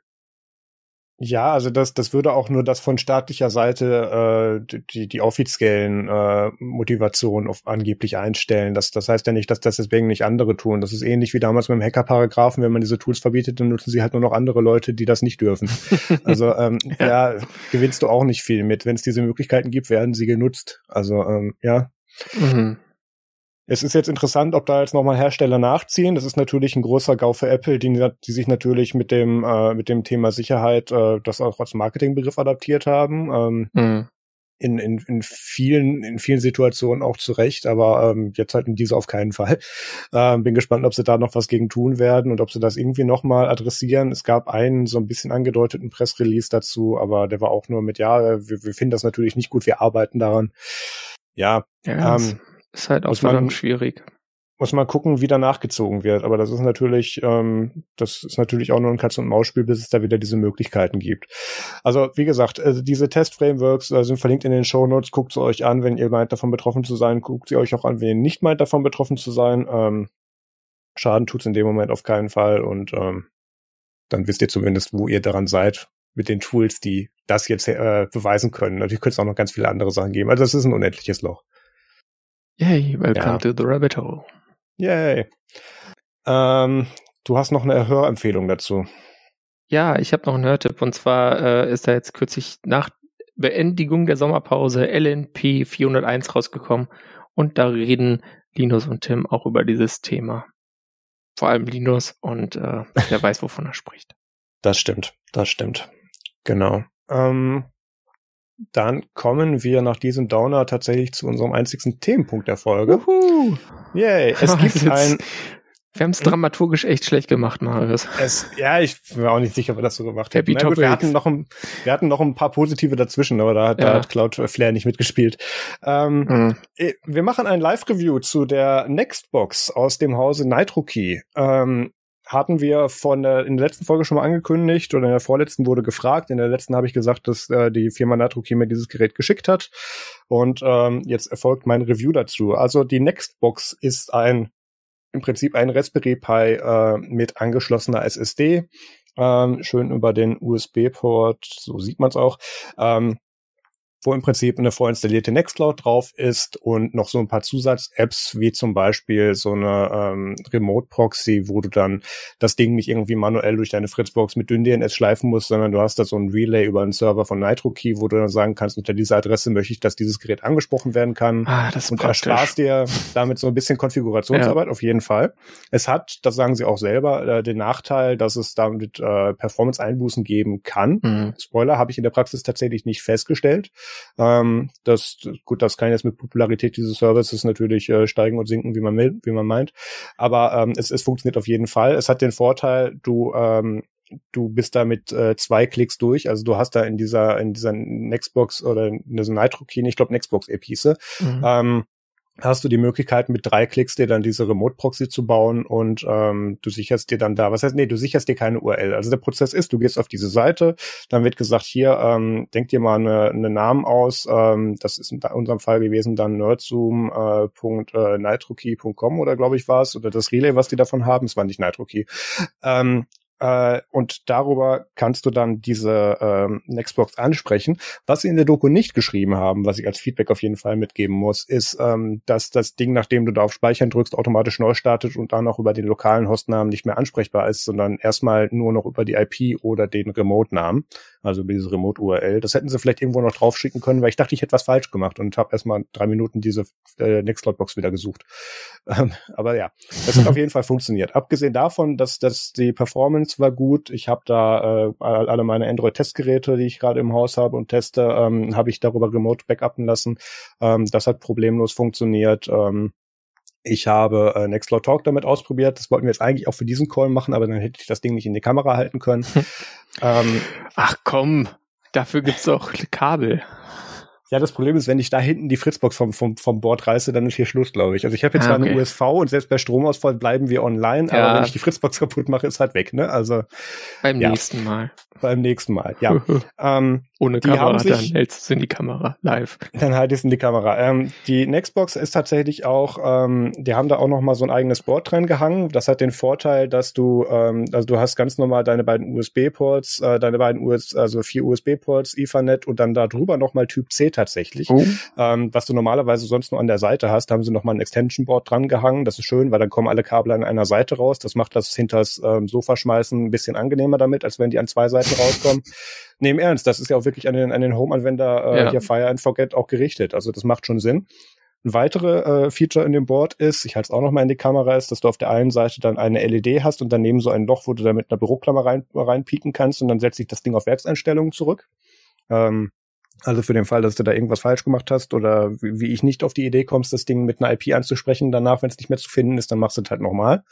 Ja, also das, das würde auch nur das von staatlicher Seite äh, die, die offiziellen äh, Motivationen auf, angeblich einstellen. Das, das heißt ja nicht, dass das deswegen nicht andere tun. Das ist ähnlich wie damals mit dem Hacker-Paragraphen, wenn man diese Tools verbietet, dann nutzen sie halt nur noch andere Leute, die das nicht dürfen. [LAUGHS] also ähm, ja. ja, gewinnst du auch nicht viel mit. Wenn es diese Möglichkeiten gibt, werden sie genutzt. Also ähm, ja. Mhm. Es ist jetzt interessant, ob da jetzt nochmal Hersteller nachziehen. Das ist natürlich ein großer GAU für Apple, die, die sich natürlich mit dem, äh, mit dem Thema Sicherheit äh, das auch als Marketingbegriff adaptiert haben. Ähm, mhm. in, in, in vielen, in vielen Situationen auch zu Recht, aber ähm, jetzt halt in dieser auf keinen Fall. [LAUGHS] Ähm, bin gespannt, ob sie da noch was gegen tun werden und ob sie das irgendwie nochmal adressieren. Es gab einen so ein bisschen angedeuteten Pressrelease dazu, aber der war auch nur mit, ja, wir, wir finden das natürlich nicht gut, wir arbeiten daran. Ja, ja ähm, Ist halt auch verdammt schwierig muss man gucken, wie danach gezogen wird. Aber das ist natürlich, ähm, das ist natürlich auch nur ein Katz- und Maus-Spiel, bis es da wieder diese Möglichkeiten gibt. Also wie gesagt, also diese Test-Frameworks äh, sind verlinkt in den Show Notes. Guckt sie euch an, wenn ihr meint, davon betroffen zu sein. Guckt sie euch auch an, wenn ihr nicht meint, davon betroffen zu sein. Ähm, Schaden tut's in dem Moment auf keinen Fall und ähm, dann wisst ihr zumindest, wo ihr daran seid mit den Tools, die das jetzt äh, beweisen können. Natürlich könnte es auch noch ganz viele andere Sachen geben. Also es ist ein unendliches Loch. Yay, welcome ja. to the rabbit hole. Yay. Ähm, du hast noch eine Hörempfehlung dazu. Ja, ich habe noch einen Hörtipp und zwar äh, ist da jetzt kürzlich nach Beendigung der Sommerpause LNP 401 rausgekommen und da reden Linus und Tim auch über dieses Thema. Vor allem Linus und äh, der [LAUGHS] weiß, wovon er spricht. Das stimmt, das stimmt. Genau. Ähm, dann kommen wir nach diesem Downer tatsächlich zu unserem einzigsten Themenpunkt der Folge. Uhu. Yay, es [LAUGHS] gibt ein... Wir haben es dramaturgisch echt schlecht gemacht, Marius. Es, ja, ich bin mir auch nicht sicher, ob wir das so gemacht hätten. Gut, wir, hatten noch ein, wir hatten noch ein paar positive dazwischen, aber da hat, ja. da hat Cloud Flair nicht mitgespielt. Ähm, mhm. Wir machen ein Live-Review zu der Nextbox aus dem Hause NitroKey. Ähm, hatten wir von der, in der letzten Folge schon mal angekündigt oder in der vorletzten wurde gefragt. In der letzten habe ich gesagt, dass äh, die Firma Natroki mir dieses Gerät geschickt hat. Und ähm, jetzt erfolgt mein Review dazu. Also die Nextbox ist ein im Prinzip ein Raspberry Pi äh, mit angeschlossener SSD. Ähm, schön über den USB-Port, so sieht man es auch. Ähm, wo im Prinzip eine vorinstallierte Nextcloud drauf ist und noch so ein paar Zusatz-Apps, wie zum Beispiel so eine ähm, Remote-Proxy, wo du dann das Ding nicht irgendwie manuell durch deine Fritzbox mit dünn DNS schleifen musst, sondern du hast da so ein Relay über einen Server von NitroKey, wo du dann sagen kannst, unter dieser Adresse möchte ich, dass dieses Gerät angesprochen werden kann. Ah, das ist und ersparst dir damit so ein bisschen Konfigurationsarbeit, ja. auf jeden Fall. Es hat, das sagen sie auch selber, äh, den Nachteil, dass es damit äh, Performance-Einbußen geben kann. Mhm. Spoiler habe ich in der Praxis tatsächlich nicht festgestellt. Ähm, das, gut, das kann jetzt mit Popularität dieses Services natürlich äh, steigen und sinken, wie man, wie man meint. Aber ähm, es, es funktioniert auf jeden Fall. Es hat den Vorteil, du ähm, du bist da mit äh, zwei Klicks durch. Also du hast da in dieser in dieser Nextbox oder in dieser Nitro Key, ich glaube Nextbox Epice, mhm. ähm, hast du die Möglichkeit, mit drei Klicks dir dann diese Remote-Proxy zu bauen und ähm, du sicherst dir dann da, was heißt, nee, du sicherst dir keine URL. Also der Prozess ist, du gehst auf diese Seite, dann wird gesagt, hier, ähm, denk dir mal eine, eine Namen aus, ähm, das ist in unserem Fall gewesen dann nerdzoom.nitrokey.com äh, oder glaube ich war es, oder das Relay, was die davon haben, es war nicht Nitrokey. Ähm, äh, und darüber kannst du dann diese ähm, Nextbox ansprechen. Was sie in der Doku nicht geschrieben haben, was ich als Feedback auf jeden Fall mitgeben muss, ist, ähm, dass das Ding, nachdem du da auf Speichern drückst, automatisch neu startet und dann auch über den lokalen Hostnamen nicht mehr ansprechbar ist, sondern erstmal nur noch über die IP oder den Remote-Namen also über diese Remote-URL. Das hätten sie vielleicht irgendwo noch draufschicken können, weil ich dachte, ich hätte was falsch gemacht und habe erstmal drei Minuten diese äh, Nextcloud-Box wieder gesucht. [LAUGHS] Ähm, aber ja, das hat auf jeden Fall funktioniert. Abgesehen davon, dass, dass die Performance war gut. Ich habe da äh, alle meine Android-Testgeräte, die ich gerade im Haus habe und teste, ähm, habe ich darüber remote backuppen lassen. Ähm, das hat problemlos funktioniert. Ähm, ich habe äh, Nextcloud Talk damit ausprobiert. Das wollten wir jetzt eigentlich auch für diesen Call machen, aber dann hätte ich das Ding nicht in die Kamera halten können. [LAUGHS] ähm, Ach komm, dafür gibt's auch Kabel. Ja, das Problem ist, wenn ich da hinten die Fritzbox vom, vom, vom Board reiße, dann ist hier Schluss, glaube ich. Also ich habe jetzt ah, okay. zwar eine USV und selbst bei Stromausfall bleiben wir online, ja. aber wenn ich die Fritzbox [LAUGHS] kaputt mache, ist halt weg, ne? Also beim ja. nächsten Mal. Beim nächsten Mal, ja. [LAUGHS] ähm, Ohne Kamera, sich, dann hältst du es in die Kamera live. Dann halt es in die Kamera. Ähm, die Nextbox ist tatsächlich auch, ähm, die haben da auch noch mal so ein eigenes Board dran gehangen. Das hat den Vorteil, dass du, ähm, also du hast ganz normal deine beiden USB-Ports, äh, deine beiden US, also vier USB-Ports, Ethernet und dann da drüber noch mal Typ C tatsächlich. Oh. Ähm, was du normalerweise sonst nur an der Seite hast, haben sie noch mal ein Extension Board dran gehangen. Das ist schön, weil dann kommen alle Kabel an einer Seite raus. Das macht das hinters ähm, Sofa schmeißen ein bisschen angenehmer damit, als wenn die an zwei Seiten rauskommen. [LAUGHS] Nee, im Ernst, das ist ja auch wirklich an den, an den Home-Anwender äh, ja. hier Fire and Forget auch gerichtet. Also das macht schon Sinn. Ein weitere äh, Feature in dem Board ist, ich halte es auch noch mal in die Kamera, ist, dass du auf der einen Seite dann eine LED hast und daneben so ein Loch, wo du da mit einer Büroklammer rein, reinpieken kannst und dann setzt sich das Ding auf Werkseinstellungen zurück. Ähm, also für den Fall, dass du da irgendwas falsch gemacht hast oder wie, ich nicht auf die Idee kommst, das Ding mit einer IP anzusprechen, danach, wenn es nicht mehr zu finden ist, dann machst du es halt nochmal.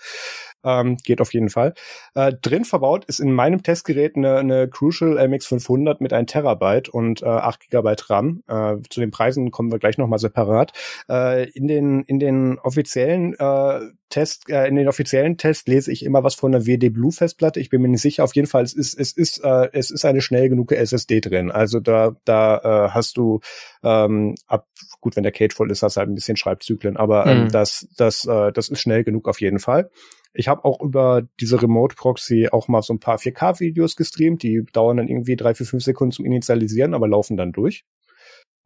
Ähm, geht auf jeden Fall. Äh, drin verbaut ist in meinem Testgerät eine, eine Crucial MX500 mit 1 Terabyte und äh, 8 Gigabyte RAM. Äh, zu den Preisen kommen wir gleich nochmal separat. Äh, in den in den offiziellen äh, Test, äh, in den offiziellen Tests lese ich immer was von einer WD Blue Festplatte. Ich bin mir nicht sicher. Auf jeden Fall, es ist es ist äh, es ist eine schnell genug SSD drin. Also da da äh, hast du ähm, ab gut, wenn der Cage voll ist, hast du halt ein bisschen Schreibzyklen, aber ähm, mhm. das das äh, das ist schnell genug auf jeden Fall. Ich habe auch über diese Remote Proxy auch mal so ein paar 4K-Videos gestreamt. Die dauern dann irgendwie drei, vier, fünf Sekunden zum Initialisieren, aber laufen dann durch.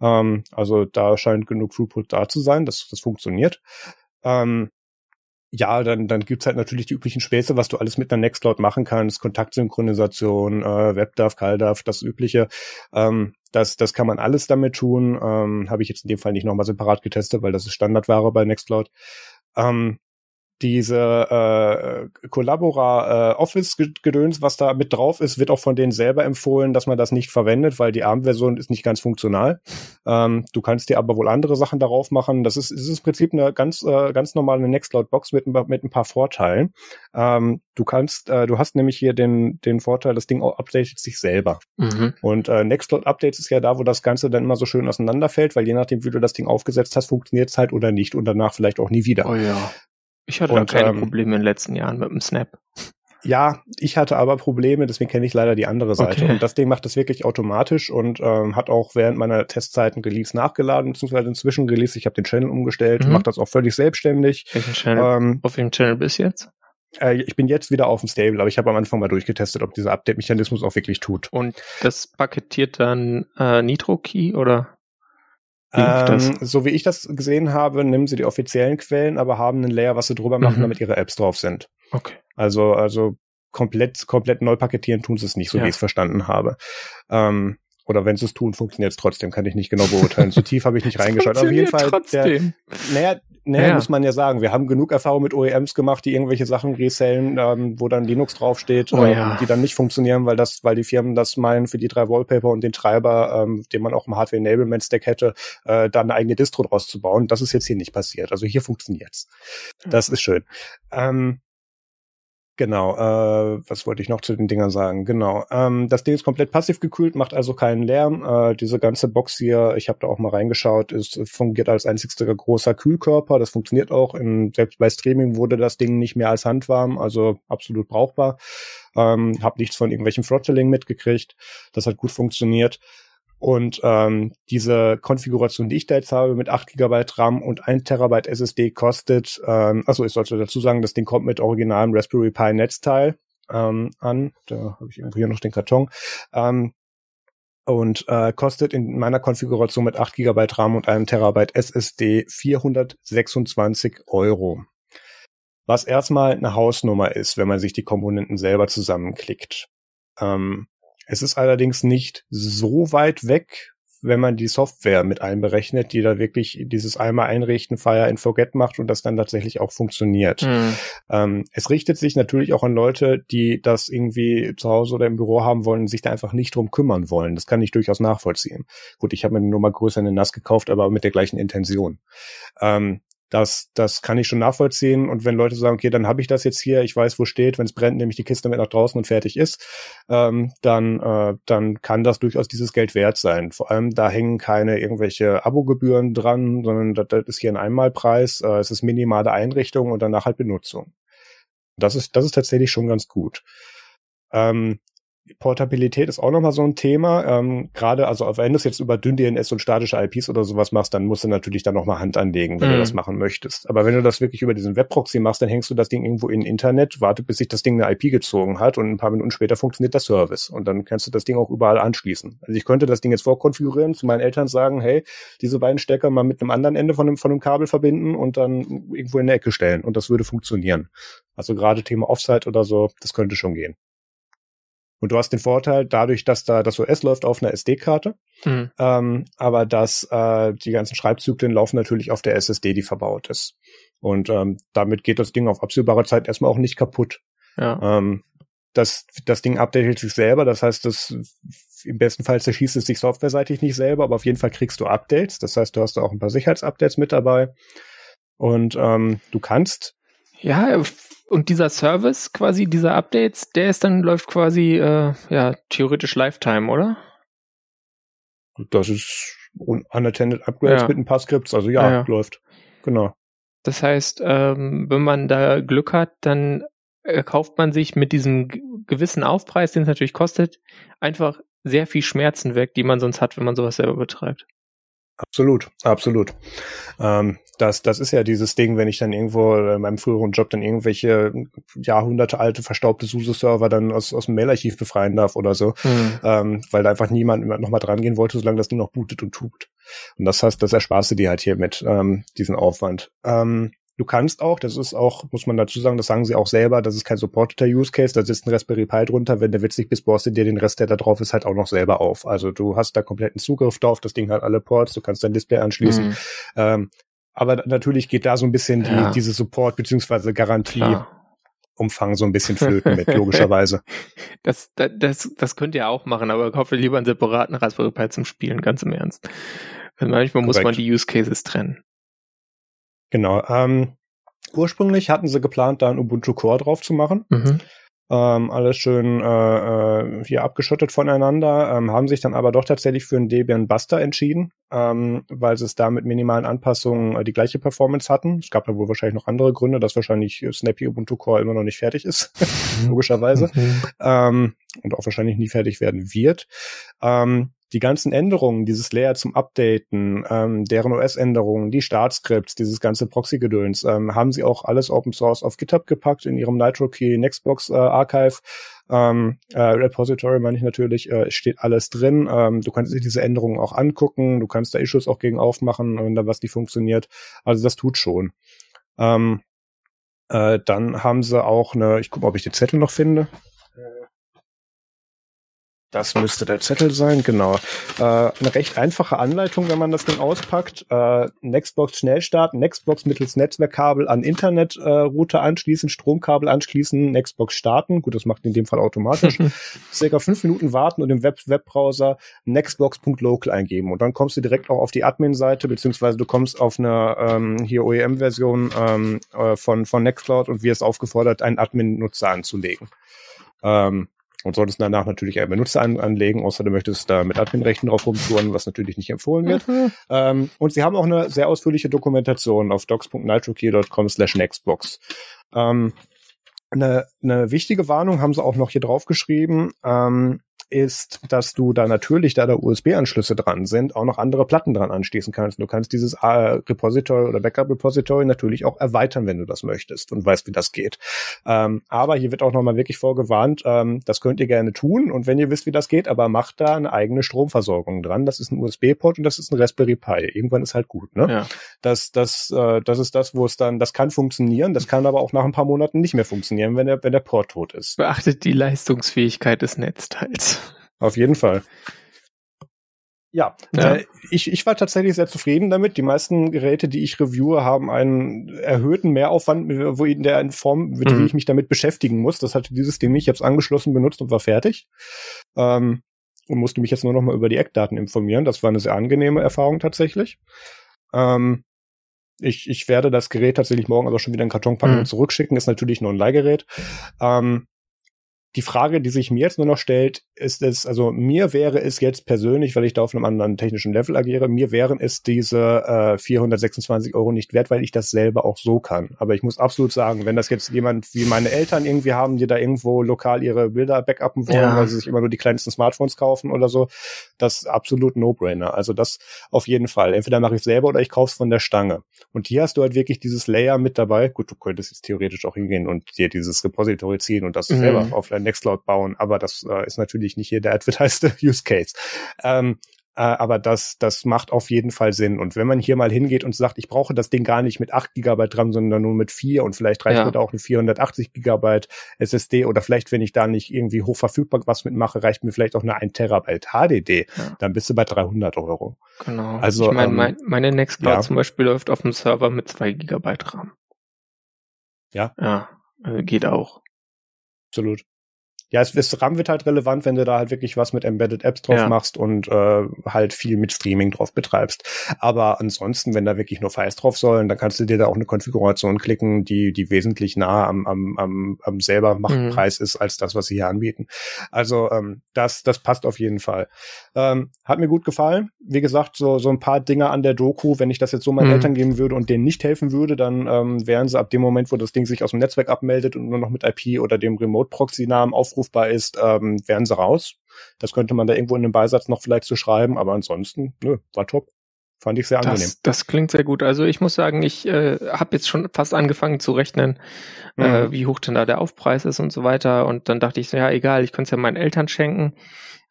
Ähm, also da scheint genug Throughput da zu sein. Das, das funktioniert. Ähm, ja, dann, dann gibt's halt natürlich die üblichen Späße, was du alles mit einer Nextcloud machen kannst, Kontaktsynchronisation, äh, WebDAV, CalDAV, das Übliche. Ähm, das, das kann man alles damit tun. Ähm, Habe ich jetzt in dem Fall nicht nochmal separat getestet, weil das ist Standardware bei Nextcloud. Ähm, diese äh, Collabora äh, Office Gedöns, was da mit drauf ist, wird auch von denen selber empfohlen, dass man das nicht verwendet, weil die ARM-Version ist nicht ganz funktional. Ähm, du kannst dir aber wohl andere Sachen darauf machen. Das ist, ist im Prinzip eine ganz äh, ganz normale Nextcloud-Box mit, mit ein paar Vorteilen. Ähm, du kannst, äh, du hast nämlich hier den den Vorteil, das Ding updatet sich selber. Mhm. Und äh, Nextcloud Updates ist ja da, wo das Ganze dann immer so schön auseinanderfällt, weil je nachdem, wie du das Ding aufgesetzt hast, funktioniert es halt oder nicht und danach vielleicht auch nie wieder. Oh ja. Ich hatte und, da keine ähm, Probleme in den letzten Jahren mit dem Snap. Ja, ich hatte aber Probleme, deswegen kenne ich leider die andere Seite. Okay. Und das Ding macht das wirklich automatisch und ähm, hat auch während meiner Testzeiten Release nachgeladen, beziehungsweise inzwischen Release. Ich habe den Channel umgestellt, mhm. macht das auch völlig selbstständig. Welchen Channel? Ähm, Auf welchem Channel bis jetzt? Äh, ich bin jetzt wieder auf dem Stable, aber ich habe am Anfang mal durchgetestet, ob dieser Update-Mechanismus auch wirklich tut. Und das paketiert dann äh, Nitro-Key oder? Ähm, so wie ich das gesehen habe, nehmen sie die offiziellen Quellen, aber haben einen Layer, was sie drüber machen, mhm. damit ihre Apps drauf sind. Okay. Also, also komplett, komplett neu paketieren tun sie es nicht, so ja. wie ich es verstanden habe. Ähm, oder wenn sie es tun, funktioniert es trotzdem, kann ich nicht genau beurteilen. so tief habe ich nicht [LAUGHS] reingeschaut. Auf jeden Fall, der, naja, naja, ja. muss man ja sagen, wir haben genug Erfahrung mit OEMs gemacht, die irgendwelche Sachen resellen, ähm, wo dann Linux draufsteht, oh, ähm, ja. die dann nicht funktionieren, weil das, weil die Firmen das meinen, für die drei Wallpaper und den Treiber, ähm, den man auch im Hardware Enablement Stack hätte, äh, da eine eigene Distro draus zu bauen. Das ist jetzt hier nicht passiert. Also hier funktioniert's. Das ist schön. Ähm, Genau, äh, was wollte ich noch zu den Dingern sagen? Genau, ähm, das Ding ist komplett passiv gekühlt, macht also keinen Lärm. Äh, diese ganze Box hier, ich habe da auch mal reingeschaut, ist fungiert als einzigster großer Kühlkörper. Das funktioniert auch. In, selbst bei Streaming wurde das Ding nicht mehr als handwarm, also absolut brauchbar. Ähm, hab nichts von irgendwelchem Throttling mitgekriegt. Das hat gut funktioniert. Und ähm, diese Konfiguration, die ich da jetzt habe mit 8 GB RAM und 1 Terabyte SSD kostet, ähm, also ich sollte dazu sagen, das Ding kommt mit originalem Raspberry Pi Netzteil ähm, an. Da habe ich hier noch den Karton. Ähm, und äh, kostet in meiner Konfiguration mit 8 GB RAM und einem Terabyte SSD 426 Euro. Was erstmal eine Hausnummer ist, wenn man sich die Komponenten selber zusammenklickt. Ähm, es ist allerdings nicht so weit weg, wenn man die Software mit einberechnet, die da wirklich dieses einmal einrichten, Fire and Forget macht und das dann tatsächlich auch funktioniert. Mhm. Ähm, es richtet sich natürlich auch an Leute, die das irgendwie zu Hause oder im Büro haben wollen und sich da einfach nicht drum kümmern wollen. Das kann ich durchaus nachvollziehen. Gut, ich habe mir eine Nummer größer in den NAS gekauft, aber mit der gleichen Intention. Ähm, das, das kann ich schon nachvollziehen. Und wenn Leute sagen, okay, dann habe ich das jetzt hier, ich weiß, wo steht, wenn es brennt, nehme ich die Kiste mit nach draußen und fertig ist, ähm, dann, äh, dann kann das durchaus dieses Geld wert sein. Vor allem, da hängen keine irgendwelche Abogebühren dran, sondern das, das ist hier ein Einmalpreis, äh, es ist minimale Einrichtung und danach halt Benutzung. Das ist, das ist tatsächlich schon ganz gut. Ähm, Portabilität ist auch nochmal so ein Thema. Ähm, Gerade, also wenn du es jetzt über dünn DNS und statische IPs oder sowas machst, dann musst du natürlich da nochmal Hand anlegen, wenn mhm. du das machen möchtest. Aber wenn du das wirklich über diesen Webproxy machst, dann hängst du das Ding irgendwo in Internet, wartet, bis sich das Ding eine IP gezogen hat und ein paar Minuten später funktioniert der Service. Und dann kannst du das Ding auch überall anschließen. Also ich könnte das Ding jetzt vorkonfigurieren, zu meinen Eltern sagen, hey, diese beiden Stecker mal mit einem anderen Ende von einem, von einem Kabel verbinden und dann irgendwo in der Ecke stellen. Und das würde funktionieren. Also gerade Thema Offsite oder so, das könnte schon gehen. Und du hast den Vorteil, dadurch, dass da das OS läuft auf einer SD-Karte, mhm. ähm, aber dass äh, die ganzen Schreibzyklen laufen natürlich auf der SSD, die verbaut ist. Und ähm, damit geht das Ding auf absehbare Zeit erstmal auch nicht kaputt. Ja. Ähm, das, das Ding updatet sich selber, das heißt, das im besten Fall zerschießt es sich softwareseitig nicht selber, aber auf jeden Fall kriegst du Updates. Das heißt, du hast da auch ein paar Sicherheitsupdates mit dabei. Und ähm, du kannst ja, und dieser Service quasi, dieser Updates, der ist dann, läuft quasi, äh, ja, theoretisch Lifetime, oder? Das ist unattended Upgrades ja. mit ein paar Skripts, also ja, ja, läuft. Genau. Das heißt, ähm, wenn man da Glück hat, dann äh, kauft man sich mit diesem gewissen Aufpreis, den es natürlich kostet, einfach sehr viel Schmerzen weg, die man sonst hat, wenn man sowas selber betreibt. Absolut, absolut. Ähm, das, das ist ja dieses Ding, wenn ich dann irgendwo in meinem früheren Job dann irgendwelche Jahrhunderte alte verstaubte SUSE-Server dann aus, aus dem Mailarchiv befreien darf oder so, mhm. ähm, weil da einfach niemand nochmal dran gehen wollte, solange das nur noch bootet und tut. Und das heißt, das ersparst du dir halt hier mit ähm, diesen Aufwand. Ähm, Du kannst auch, das ist auch, muss man dazu sagen, das sagen sie auch selber, das ist kein supporteter Use Case, da sitzt ein Raspberry Pi drunter, wenn der witzig bist, baust du dir den Rest, der da drauf ist, halt auch noch selber auf. Also du hast da kompletten Zugriff drauf, das Ding hat alle Ports, du kannst dein Display anschließen. Mhm. Ähm, aber natürlich geht da so ein bisschen ja. die, diese Support beziehungsweise Garantie Klar. Umfang so ein bisschen flöten mit, [LAUGHS] logischerweise. Das, das, das, das könnt ihr auch machen, aber kauft lieber einen separaten Raspberry Pi zum Spielen, ganz im Ernst. Also manchmal Korrekt. muss man die Use Cases trennen. Genau. Ähm, ursprünglich hatten sie geplant, da ein Ubuntu Core drauf zu machen. Mhm. Ähm, alles schön äh, äh, hier abgeschottet voneinander, ähm, haben sich dann aber doch tatsächlich für einen Debian Buster entschieden, ähm, weil sie es da mit minimalen Anpassungen äh, die gleiche Performance hatten. Es gab da wohl wahrscheinlich noch andere Gründe, dass wahrscheinlich Snappy Ubuntu Core immer noch nicht fertig ist, [LAUGHS] logischerweise, mhm. ähm, und auch wahrscheinlich nie fertig werden wird. Ähm, die ganzen Änderungen, dieses Layer zum Updaten, ähm, deren OS-Änderungen, die Startscripts, dieses ganze Proxy-Gedöns, ähm, haben sie auch alles Open Source auf GitHub gepackt in ihrem NitroKey Nextbox äh, Archive. Ähm, äh, Repository meine ich natürlich, äh, steht alles drin. Ähm, du kannst dir diese Änderungen auch angucken, du kannst da Issues auch gegen aufmachen, wenn da was nicht funktioniert. Also das tut schon. Ähm, äh, dann haben sie auch eine, ich gucke, ob ich den Zettel noch finde. Das müsste der Zettel sein, genau. Äh, eine recht einfache Anleitung, wenn man das Ding auspackt. Äh, Nextbox schnell starten, Nextbox mittels Netzwerkkabel an Internetrouter äh, anschließen, Stromkabel anschließen, Nextbox starten. Gut, das macht in dem Fall automatisch. [LAUGHS] Circa fünf Minuten warten und im Web Webbrowser nextbox.local eingeben. Und dann kommst du direkt auch auf die Admin-Seite, beziehungsweise du kommst auf eine ähm, hier OEM-Version ähm, äh, von, von Nextcloud und wirst aufgefordert, einen Admin-Nutzer anzulegen. Ähm, und solltest danach natürlich einen Benutzer an, anlegen, außer du möchtest da mit Adminrechten drauf rumtouren, was natürlich nicht empfohlen wird. Mhm. Ähm, und sie haben auch eine sehr ausführliche Dokumentation auf docs.nitrokey.com slash nextbox. Ähm, eine, eine wichtige Warnung haben sie auch noch hier drauf geschrieben. Ähm, ist, dass du da natürlich, da da USB-Anschlüsse dran sind, auch noch andere Platten dran anschließen kannst. Du kannst dieses äh, Repository oder Backup-Repository natürlich auch erweitern, wenn du das möchtest und weißt, wie das geht. Ähm, aber hier wird auch nochmal wirklich vorgewarnt, ähm, das könnt ihr gerne tun und wenn ihr wisst, wie das geht, aber macht da eine eigene Stromversorgung dran. Das ist ein USB-Port und das ist ein Raspberry Pi. Irgendwann ist halt gut, ne? Ja. Das, das, äh, das ist das, wo es dann, das kann funktionieren, das kann aber auch nach ein paar Monaten nicht mehr funktionieren, wenn der, wenn der Port tot ist. Beachtet die Leistungsfähigkeit des Netzteils. Auf jeden Fall. Ja, ja. Äh, ich, ich war tatsächlich sehr zufrieden damit. Die meisten Geräte, die ich reviewe, haben einen erhöhten Mehraufwand, wo in der Form, mit mhm. wie ich mich damit beschäftigen muss. Das hatte dieses Ding nicht. Ich habe es angeschlossen, benutzt und war fertig. Ähm, und musste mich jetzt nur noch mal über die Eckdaten informieren. Das war eine sehr angenehme Erfahrung tatsächlich. Ähm, ich, ich werde das Gerät tatsächlich morgen aber schon wieder in Karton packen mhm. und zurückschicken. Ist natürlich nur ein Leihgerät. Ähm, die Frage, die sich mir jetzt nur noch stellt, ist es, also mir wäre es jetzt persönlich, weil ich da auf einem anderen technischen Level agiere, mir wären es diese äh, 426 Euro nicht wert, weil ich das selber auch so kann. Aber ich muss absolut sagen, wenn das jetzt jemand wie meine Eltern irgendwie haben, die da irgendwo lokal ihre Bilder backuppen wollen, ja. weil sie sich immer nur die kleinsten Smartphones kaufen oder so, das ist absolut No-Brainer. Also das auf jeden Fall. Entweder mache ich selber oder ich kaufe es von der Stange. Und hier hast du halt wirklich dieses Layer mit dabei. Gut, du könntest jetzt theoretisch auch hingehen und dir dieses Repository ziehen und das mhm. selber offline Nextcloud bauen, aber das äh, ist natürlich nicht hier der [LAUGHS] advertised Use Case. Ähm, äh, aber das, das macht auf jeden Fall Sinn. Und wenn man hier mal hingeht und sagt, ich brauche das Ding gar nicht mit 8 Gigabyte RAM, sondern nur mit 4 und vielleicht reicht ja. mir da auch eine 480 Gigabyte SSD oder vielleicht, wenn ich da nicht irgendwie hochverfügbar was mitmache, reicht mir vielleicht auch eine 1 Terabyte HDD. Ja. Dann bist du bei 300 Euro. Genau. Also, ich meine, ähm, mein, meine Nextcloud ja. zum Beispiel läuft auf dem Server mit 2 Gigabyte RAM. Ja. Ja, also geht auch. Absolut. Ja, es, es RAM wird halt relevant, wenn du da halt wirklich was mit Embedded Apps drauf ja. machst und äh, halt viel mit Streaming drauf betreibst. Aber ansonsten, wenn da wirklich nur Files drauf sollen, dann kannst du dir da auch eine Konfiguration klicken, die, die wesentlich nah am, am, am, am selber Machtpreis mhm. ist, als das, was sie hier anbieten. Also ähm, das, das passt auf jeden Fall. Ähm, hat mir gut gefallen. Wie gesagt, so, so ein paar Dinge an der Doku, wenn ich das jetzt so meinen mhm. Eltern geben würde und denen nicht helfen würde, dann ähm, wären sie ab dem Moment, wo das Ding sich aus dem Netzwerk abmeldet und nur noch mit IP oder dem Remote-Proxy-Namen aufrufbar ist, ähm, wären sie raus. Das könnte man da irgendwo in einem Beisatz noch vielleicht so schreiben, aber ansonsten, nö, war top. Fand ich sehr das, angenehm. Das klingt sehr gut. Also ich muss sagen, ich äh, habe jetzt schon fast angefangen zu rechnen, äh, mhm. äh, wie hoch denn da der Aufpreis ist und so weiter. Und dann dachte ich so, ja, egal, ich könnte es ja meinen Eltern schenken.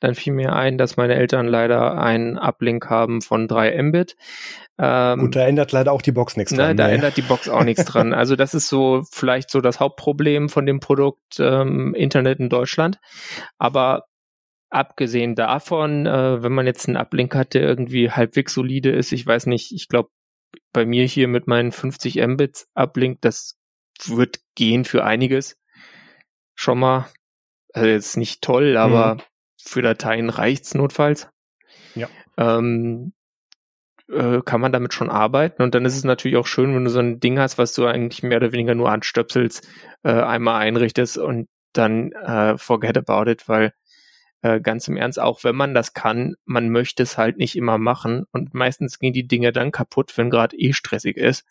Dann fiel mir ein, dass meine Eltern leider einen Uplink haben von 3 Mbit. Ähm, Gut, da ändert leider auch die Box nichts ne, dran. Da nee. ändert die Box auch nichts [LAUGHS] dran. Also das ist so vielleicht so das Hauptproblem von dem Produkt ähm, Internet in Deutschland. Aber abgesehen davon, äh, wenn man jetzt einen Uplink hat, der irgendwie halbwegs solide ist, ich weiß nicht, ich glaube, bei mir hier mit meinen 50 Mbits Uplink, das wird gehen für einiges. Schon mal. Also jetzt nicht toll, aber mhm. für Dateien reicht's notfalls. Ja. Ähm, äh, kann man damit schon arbeiten. Und dann ist es natürlich auch schön, wenn du so ein Ding hast, was du eigentlich mehr oder weniger nur anstöpselst, äh, einmal einrichtest und dann äh, forget about it, weil äh, ganz im Ernst, auch wenn man das kann, man möchte es halt nicht immer machen und meistens gehen die Dinge dann kaputt, wenn gerade eh stressig ist.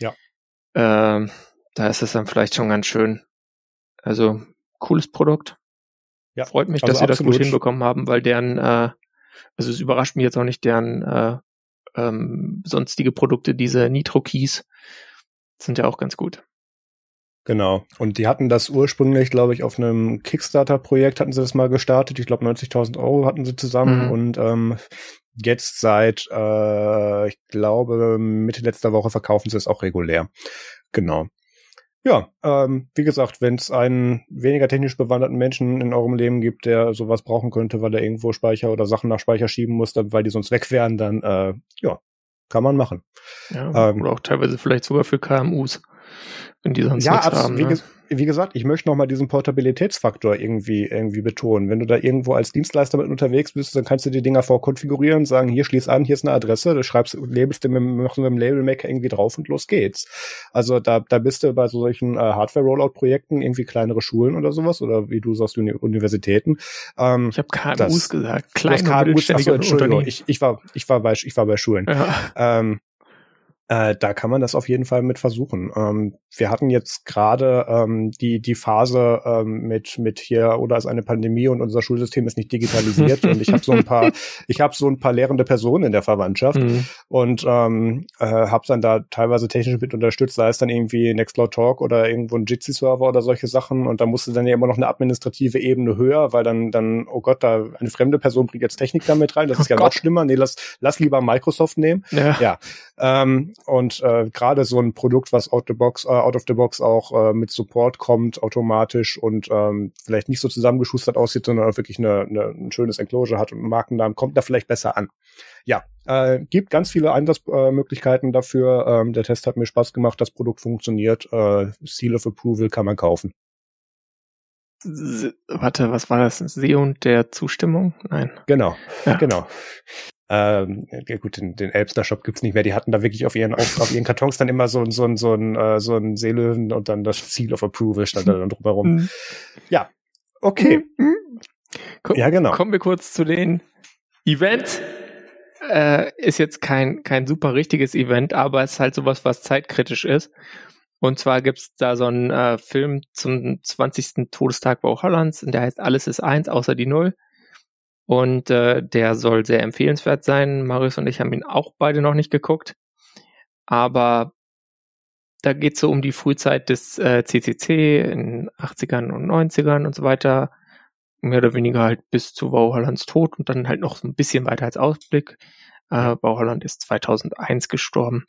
Ja. Äh, da ist es dann vielleicht schon ganz schön. Also cooles Produkt. Ja, Freut mich, also dass sie das gut hinbekommen haben, weil deren, äh, also es überrascht mich jetzt auch nicht, deren äh, ähm, sonstige Produkte, diese Nitro-Keys, sind ja auch ganz gut. Genau. Und die hatten das ursprünglich, glaube ich, auf einem Kickstarter-Projekt hatten sie das mal gestartet. Ich glaube, 90.000 Euro hatten sie zusammen. Mhm. Und ähm, jetzt seit, äh, ich glaube, Mitte letzter Woche verkaufen sie es auch regulär. Genau. Ja, ähm, wie gesagt, wenn es einen weniger technisch bewanderten Menschen in eurem Leben gibt, der sowas brauchen könnte, weil er irgendwo Speicher oder Sachen nach Speicher schieben muss, weil die sonst weg wären, dann äh, ja, kann man machen. Ja, ähm, oder auch teilweise vielleicht sogar für KMUs wenn die sonst ja, nichts haben. Wie, ne? wie gesagt, ich möchte nochmal diesen Portabilitätsfaktor irgendwie, irgendwie betonen. Wenn du da irgendwo als Dienstleister mit unterwegs bist, dann kannst du die Dinger vorkonfigurieren, sagen, hier schließ an, hier ist eine Adresse, du schreibst, labelst du mit, mit dem Labelmaker irgendwie drauf und los geht's. Also da, da bist du bei solchen äh, Hardware-Rollout-Projekten irgendwie kleinere Schulen oder sowas oder wie du sagst, Uni Universitäten. Ähm, ich habe KMUs das, gesagt, kleine KMUs, achso, Entschuldigung, ich, ich war, ich war bei, ich war bei Schulen. Ja. Ähm, äh, da kann man das auf jeden Fall mit versuchen. Ähm, wir hatten jetzt gerade ähm, die die Phase ähm, mit mit hier oder ist eine Pandemie und unser Schulsystem ist nicht digitalisiert und ich habe so ein paar [LAUGHS] ich habe so ein paar lehrende Personen in der Verwandtschaft mhm. und ähm, äh, habe dann da teilweise technisch mit unterstützt, sei es dann irgendwie Nextcloud Talk oder irgendwo ein Jitsi Server oder solche Sachen und da musste dann ja immer noch eine administrative Ebene höher, weil dann dann oh Gott, da eine fremde Person bringt jetzt Technik damit rein, das ist oh ja Gott. noch schlimmer. Nee, lass lass lieber Microsoft nehmen. Ja. ja. Ähm, und äh, gerade so ein Produkt, was out, the box, äh, out of the box auch äh, mit Support kommt, automatisch und ähm, vielleicht nicht so zusammengeschustert aussieht, sondern wirklich eine, eine, ein schönes Enclosure hat und einen Markennamen, kommt da vielleicht besser an. Ja, äh, gibt ganz viele Einsatzmöglichkeiten äh, dafür. Ähm, der Test hat mir Spaß gemacht, das Produkt funktioniert. Äh, Seal of Approval kann man kaufen. Warte, was war das? Seon der Zustimmung? Nein. Genau, ja. genau. Ähm, ja gut, den, den Elbster Shop gibt's nicht mehr. Die hatten da wirklich auf ihren auf, auf ihren Kartons dann immer so so ein so ein äh, so ein Seelöwen und dann das Seal of Approval stand da dann drumherum. Mhm. Ja, okay. Mhm. Komm, ja genau. Kommen wir kurz zu den Events. Äh, ist jetzt kein kein super richtiges Event, aber es ist halt sowas, was zeitkritisch ist. Und zwar gibt's da so einen äh, Film zum 20. Todestag Bau Hollands und der heißt Alles ist eins außer die Null. Und äh, der soll sehr empfehlenswert sein. Marius und ich haben ihn auch beide noch nicht geguckt. Aber da geht es so um die Frühzeit des äh, CCC in 80ern und 90ern und so weiter. Mehr oder weniger halt bis zu Bauhollands Tod und dann halt noch so ein bisschen weiter als Ausblick. Äh, ist 2001 gestorben.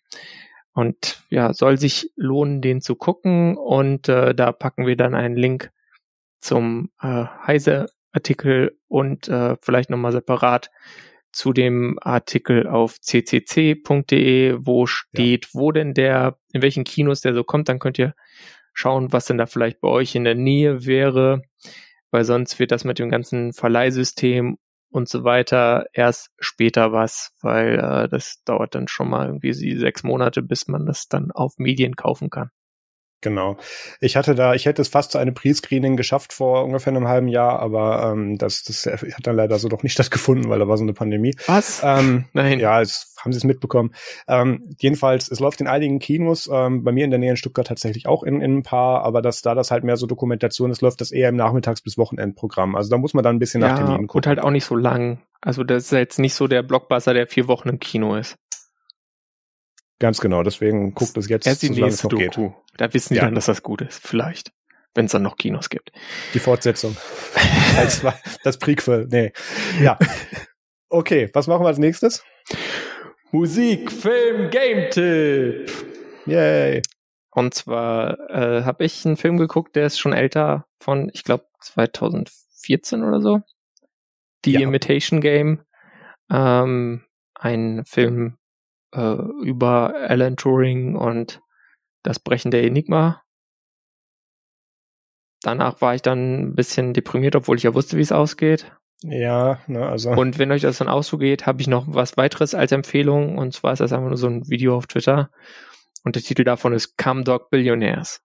Und ja, soll sich lohnen, den zu gucken. Und äh, da packen wir dann einen Link zum äh, Heise Artikel und äh, vielleicht nochmal separat zu dem Artikel auf ccc.de, wo steht, ja. wo denn der, in welchen Kinos der so kommt, dann könnt ihr schauen, was denn da vielleicht bei euch in der Nähe wäre. weil sonst wird das mit dem ganzen Verleihsystem und so weiter erst später was, weil äh, das dauert dann schon mal irgendwie sechs Monate, bis man das dann auf Medien kaufen kann. Genau. Ich hatte da, ich hätte es fast zu einem Pre-Screening geschafft vor ungefähr einem halben Jahr, aber ähm, das, das hat dann leider so doch nicht [LAUGHS] stattgefunden, weil da war so eine Pandemie. Was? Ähm, Nein. Ja, es, haben Sie es mitbekommen. Ähm, jedenfalls, es läuft in einigen Kinos, ähm, bei mir in der Nähe in Stuttgart tatsächlich auch in, in ein paar, aber das, da das halt mehr so Dokumentation ist, läuft das eher im Nachmittags- bis Wochenendprogramm. Also da muss man dann ein bisschen ja, nach Terminen gucken. Und halt auch nicht so lang. Also das ist jetzt nicht so der Blockbuster, der vier Wochen im Kino ist. Ganz genau, deswegen guckt es jetzt, Erst die noch Doku. geht. Da wissen die ja. dann, dass das gut ist. Vielleicht. Wenn es dann noch Kinos gibt. Die Fortsetzung. [LAUGHS] als das Prequel. Nee. Ja. Okay, was machen wir als nächstes? Musik, Film, Game-Tipp. Yay. Und zwar äh, habe ich einen Film geguckt, der ist schon älter, von, ich glaube, 2014 oder so. The ja. Imitation Game. Ähm, ein Film äh, über Alan Turing und das Brechen der Enigma. Danach war ich dann ein bisschen deprimiert, obwohl ich ja wusste, wie es ausgeht. Ja, ne, also. Und wenn euch das dann auch so geht, habe ich noch was weiteres als Empfehlung. Und zwar ist das einfach nur so ein Video auf Twitter. Und der Titel davon ist Come Dog Billionaires.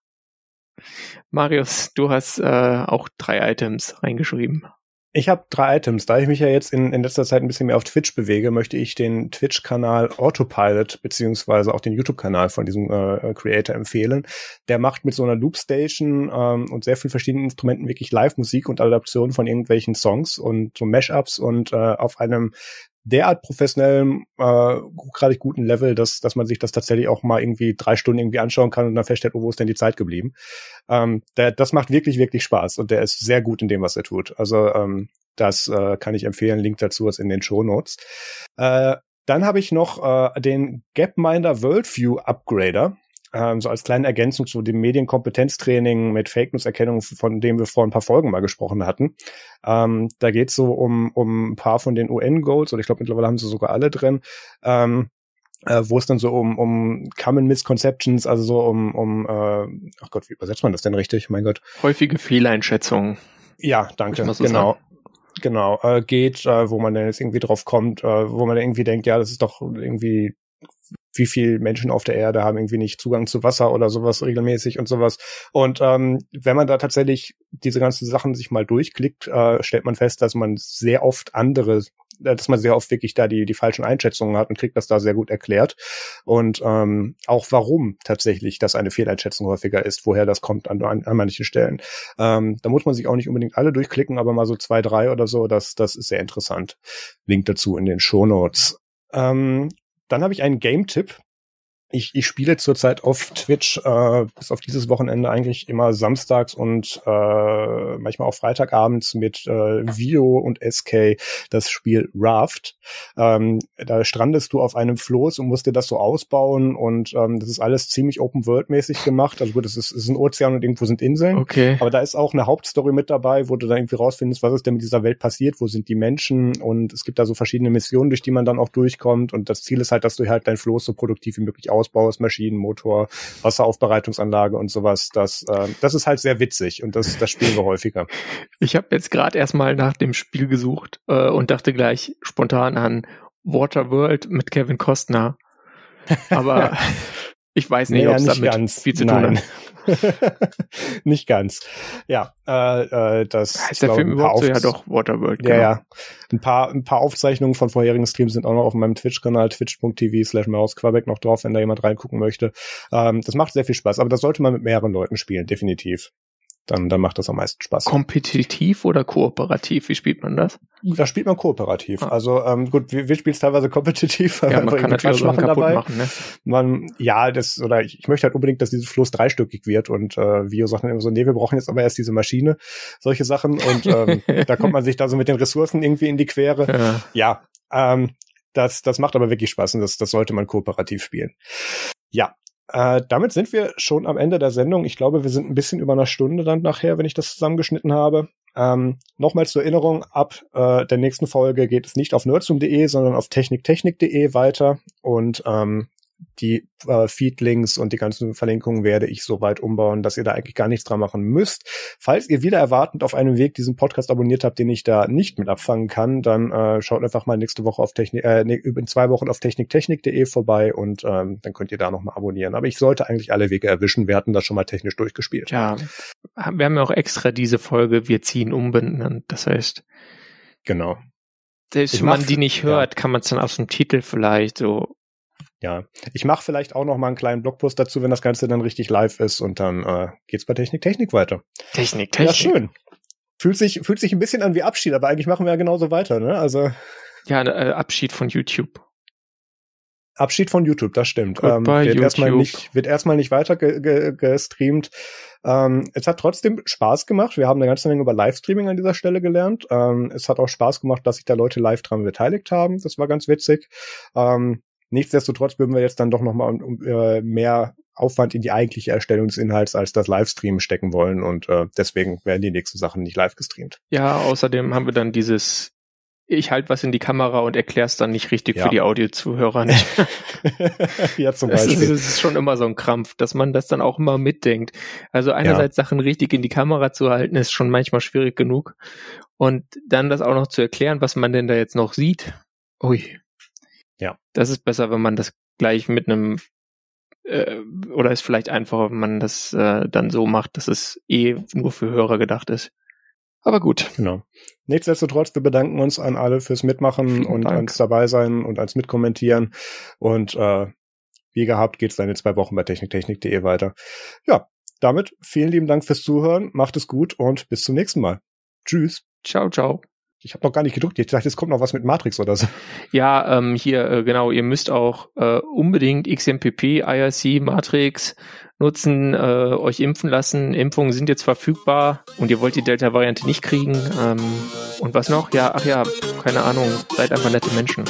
Marius, du hast äh, auch drei Items reingeschrieben. Ich habe drei Items. Da ich mich ja jetzt in, in letzter Zeit ein bisschen mehr auf Twitch bewege, möchte ich den Twitch-Kanal Autopilot beziehungsweise auch den YouTube-Kanal von diesem äh, Creator empfehlen. Der macht mit so einer Loopstation ähm, und sehr vielen verschiedenen Instrumenten wirklich Live-Musik und Adaptionen von irgendwelchen Songs und so Mashups und äh, auf einem derart professionellem, äh, gerade guten Level, dass, dass man sich das tatsächlich auch mal irgendwie drei Stunden irgendwie anschauen kann und dann feststellt, oh, wo ist denn die Zeit geblieben. Ähm, der, das macht wirklich, wirklich Spaß und der ist sehr gut in dem, was er tut. Also ähm, das äh, kann ich empfehlen. Link dazu ist in den Show Notes. Äh, dann habe ich noch äh, den Gapminder Worldview Upgrader ähm, so als kleine Ergänzung zu dem Medienkompetenztraining mit Fake News Erkennung, von dem wir vor ein paar Folgen mal gesprochen hatten. Ähm, da geht es so um, um ein paar von den UN-Goals, oder ich glaube mittlerweile haben sie sogar alle drin. Ähm, äh, wo es dann so um, um Common Misconceptions, also so um, um äh, ach Gott, wie übersetzt man das denn richtig? Mein Gott. Häufige Fehleinschätzungen. Ja, danke. So genau. Sagen. Genau, äh, geht, äh, wo man dann jetzt irgendwie drauf kommt, äh, wo man irgendwie denkt, ja, das ist doch irgendwie wie viel Menschen auf der Erde haben irgendwie nicht Zugang zu Wasser oder sowas regelmäßig und sowas. Und ähm, wenn man da tatsächlich diese ganzen Sachen sich mal durchklickt, äh, stellt man fest, dass man sehr oft andere äh, dass man sehr oft wirklich da die, die falschen Einschätzungen hat und kriegt das da sehr gut erklärt. Und ähm, auch warum tatsächlich das eine Fehleinschätzung häufiger ist, woher das kommt an, an, an manchen Stellen. Ähm, da muss man sich auch nicht unbedingt alle durchklicken, aber mal so zwei, drei oder so, das, das ist sehr interessant. Link dazu in den Show Notes. Ähm, dann habe ich einen Game-Tipp. Ich, ich spiele zurzeit auf Twitch äh, bis auf dieses Wochenende eigentlich immer samstags und äh, manchmal auch Freitagabends mit äh, Vio und SK das Spiel Raft. Ähm, da strandest du auf einem Floß und musst dir das so ausbauen und ähm, das ist alles ziemlich Open-World-mäßig gemacht. Also gut, es ist, es ist ein Ozean und irgendwo sind Inseln. Okay. Aber da ist auch eine Hauptstory mit dabei, wo du dann irgendwie rausfindest, was ist denn mit dieser Welt passiert, wo sind die Menschen und es gibt da so verschiedene Missionen, durch die man dann auch durchkommt und das Ziel ist halt, dass du halt dein Floß so produktiv wie möglich Ausbaus, Maschinenmotor, Wasseraufbereitungsanlage und sowas. Das, äh, das ist halt sehr witzig und das, das spielen wir häufiger. Ich habe jetzt gerade erstmal nach dem Spiel gesucht äh, und dachte gleich spontan an Waterworld mit Kevin Costner. Aber [LAUGHS] ich weiß nicht, naja, ob es damit ganz. viel zu tun hat. [LAUGHS] nicht ganz. Ja, äh, äh, das heißt der Film überhaupt so, ja doch Waterworld. Genau. Ja, ja. Ein paar, ein paar Aufzeichnungen von vorherigen Streams sind auch noch auf meinem Twitch-Kanal twitch.tv slash Quebec noch drauf, wenn da jemand reingucken möchte. Ähm, das macht sehr viel Spaß, aber das sollte man mit mehreren Leuten spielen, definitiv dann, dann macht das am meisten Spaß. Kompetitiv oder kooperativ? Wie spielt man das? Da spielt man kooperativ. Ah. Also ähm, gut, wir, wir spielen es teilweise kompetitiv. Ja, man kann natürlich machen dabei. Machen, ne? Man, ja, das oder ich, ich möchte halt unbedingt, dass dieses Floß dreistöckig wird und äh, Vio sagt dann immer so, nee, wir brauchen jetzt aber erst diese Maschine, solche Sachen und ähm, [LAUGHS] da kommt man sich da so mit den Ressourcen irgendwie in die Quere. Ja, ja ähm, das, das macht aber wirklich Spaß und das, das sollte man kooperativ spielen. Ja, äh, damit sind wir schon am Ende der Sendung. Ich glaube, wir sind ein bisschen über einer Stunde dann nachher, wenn ich das zusammengeschnitten habe. Ähm, Nochmals zur Erinnerung, ab äh, der nächsten Folge geht es nicht auf nerdsum.de, sondern auf techniktechnik.de weiter. Und ähm, die äh, Feedlinks und die ganzen Verlinkungen werde ich so weit umbauen, dass ihr da eigentlich gar nichts dran machen müsst. Falls ihr wieder erwartend auf einem Weg diesen Podcast abonniert habt, den ich da nicht mit abfangen kann, dann äh, schaut einfach mal nächste Woche auf Technik, äh, in zwei Wochen auf techniktechnik.de vorbei und ähm, dann könnt ihr da nochmal abonnieren. Aber ich sollte eigentlich alle Wege erwischen. Wir hatten das schon mal technisch durchgespielt. Ja, wir haben ja auch extra diese Folge Wir ziehen um benannt. Das heißt, genau. Selbst wenn man die nicht hört, ja. kann man es dann aus dem Titel vielleicht so ja, ich mache vielleicht auch noch mal einen kleinen Blogpost dazu, wenn das Ganze dann richtig live ist und dann äh, geht's bei Technik Technik weiter. Technik Technik. Ja, schön. Fühlt sich fühlt sich ein bisschen an wie Abschied, aber eigentlich machen wir ja genauso weiter, ne? Also ja, äh, Abschied von YouTube. Abschied von YouTube, das stimmt. Ähm, wird YouTube. erstmal nicht wird erstmal nicht weiter ge ge gestreamt. Ähm, es hat trotzdem Spaß gemacht. Wir haben eine ganze Menge über Livestreaming an dieser Stelle gelernt. Ähm, es hat auch Spaß gemacht, dass sich da Leute live dran beteiligt haben. Das war ganz witzig. Ähm, Nichtsdestotrotz würden wir jetzt dann doch nochmal um, um, äh, mehr Aufwand in die eigentliche Erstellung des Inhalts als das Livestream stecken wollen und äh, deswegen werden die nächsten Sachen nicht live gestreamt. Ja, außerdem haben wir dann dieses ich halte was in die Kamera und erkläre es dann nicht richtig ja. für die Audiozuhörer nicht. [LAUGHS] ja, zum Beispiel. Es ist, es ist, schon immer so ein Krampf, dass man das dann auch immer mitdenkt. Also einerseits ja. Sachen richtig in die Kamera zu halten, ist schon manchmal schwierig genug. Und dann das auch noch zu erklären, was man denn da jetzt noch sieht. Ui. Ja. Das ist besser, wenn man das gleich mit einem äh, oder ist vielleicht einfacher, wenn man das äh, dann so macht, dass es eh nur für Hörer gedacht ist. Aber gut. Genau. Nichtsdestotrotz, wir bedanken uns an alle fürs Mitmachen Vielen und Dank. ans dabei sein und ans Mitkommentieren. Und äh, wie gehabt geht's dann in zwei Wochen bei techniktechnik.de weiter. Ja, damit vielen lieben Dank fürs Zuhören. Macht es gut und bis zum nächsten Mal. Tschüss. Ciao, ciao. Ich habe noch gar nicht gedruckt. Ich dachte, es kommt noch was mit Matrix oder so. Ja, ähm, hier, äh, genau, ihr müsst auch äh, unbedingt XMPP, IRC, Matrix nutzen, äh, euch impfen lassen. Impfungen sind jetzt verfügbar und ihr wollt die Delta-Variante nicht kriegen. Ähm, und was noch? Ja, ach ja, keine Ahnung, seid einfach nette Menschen.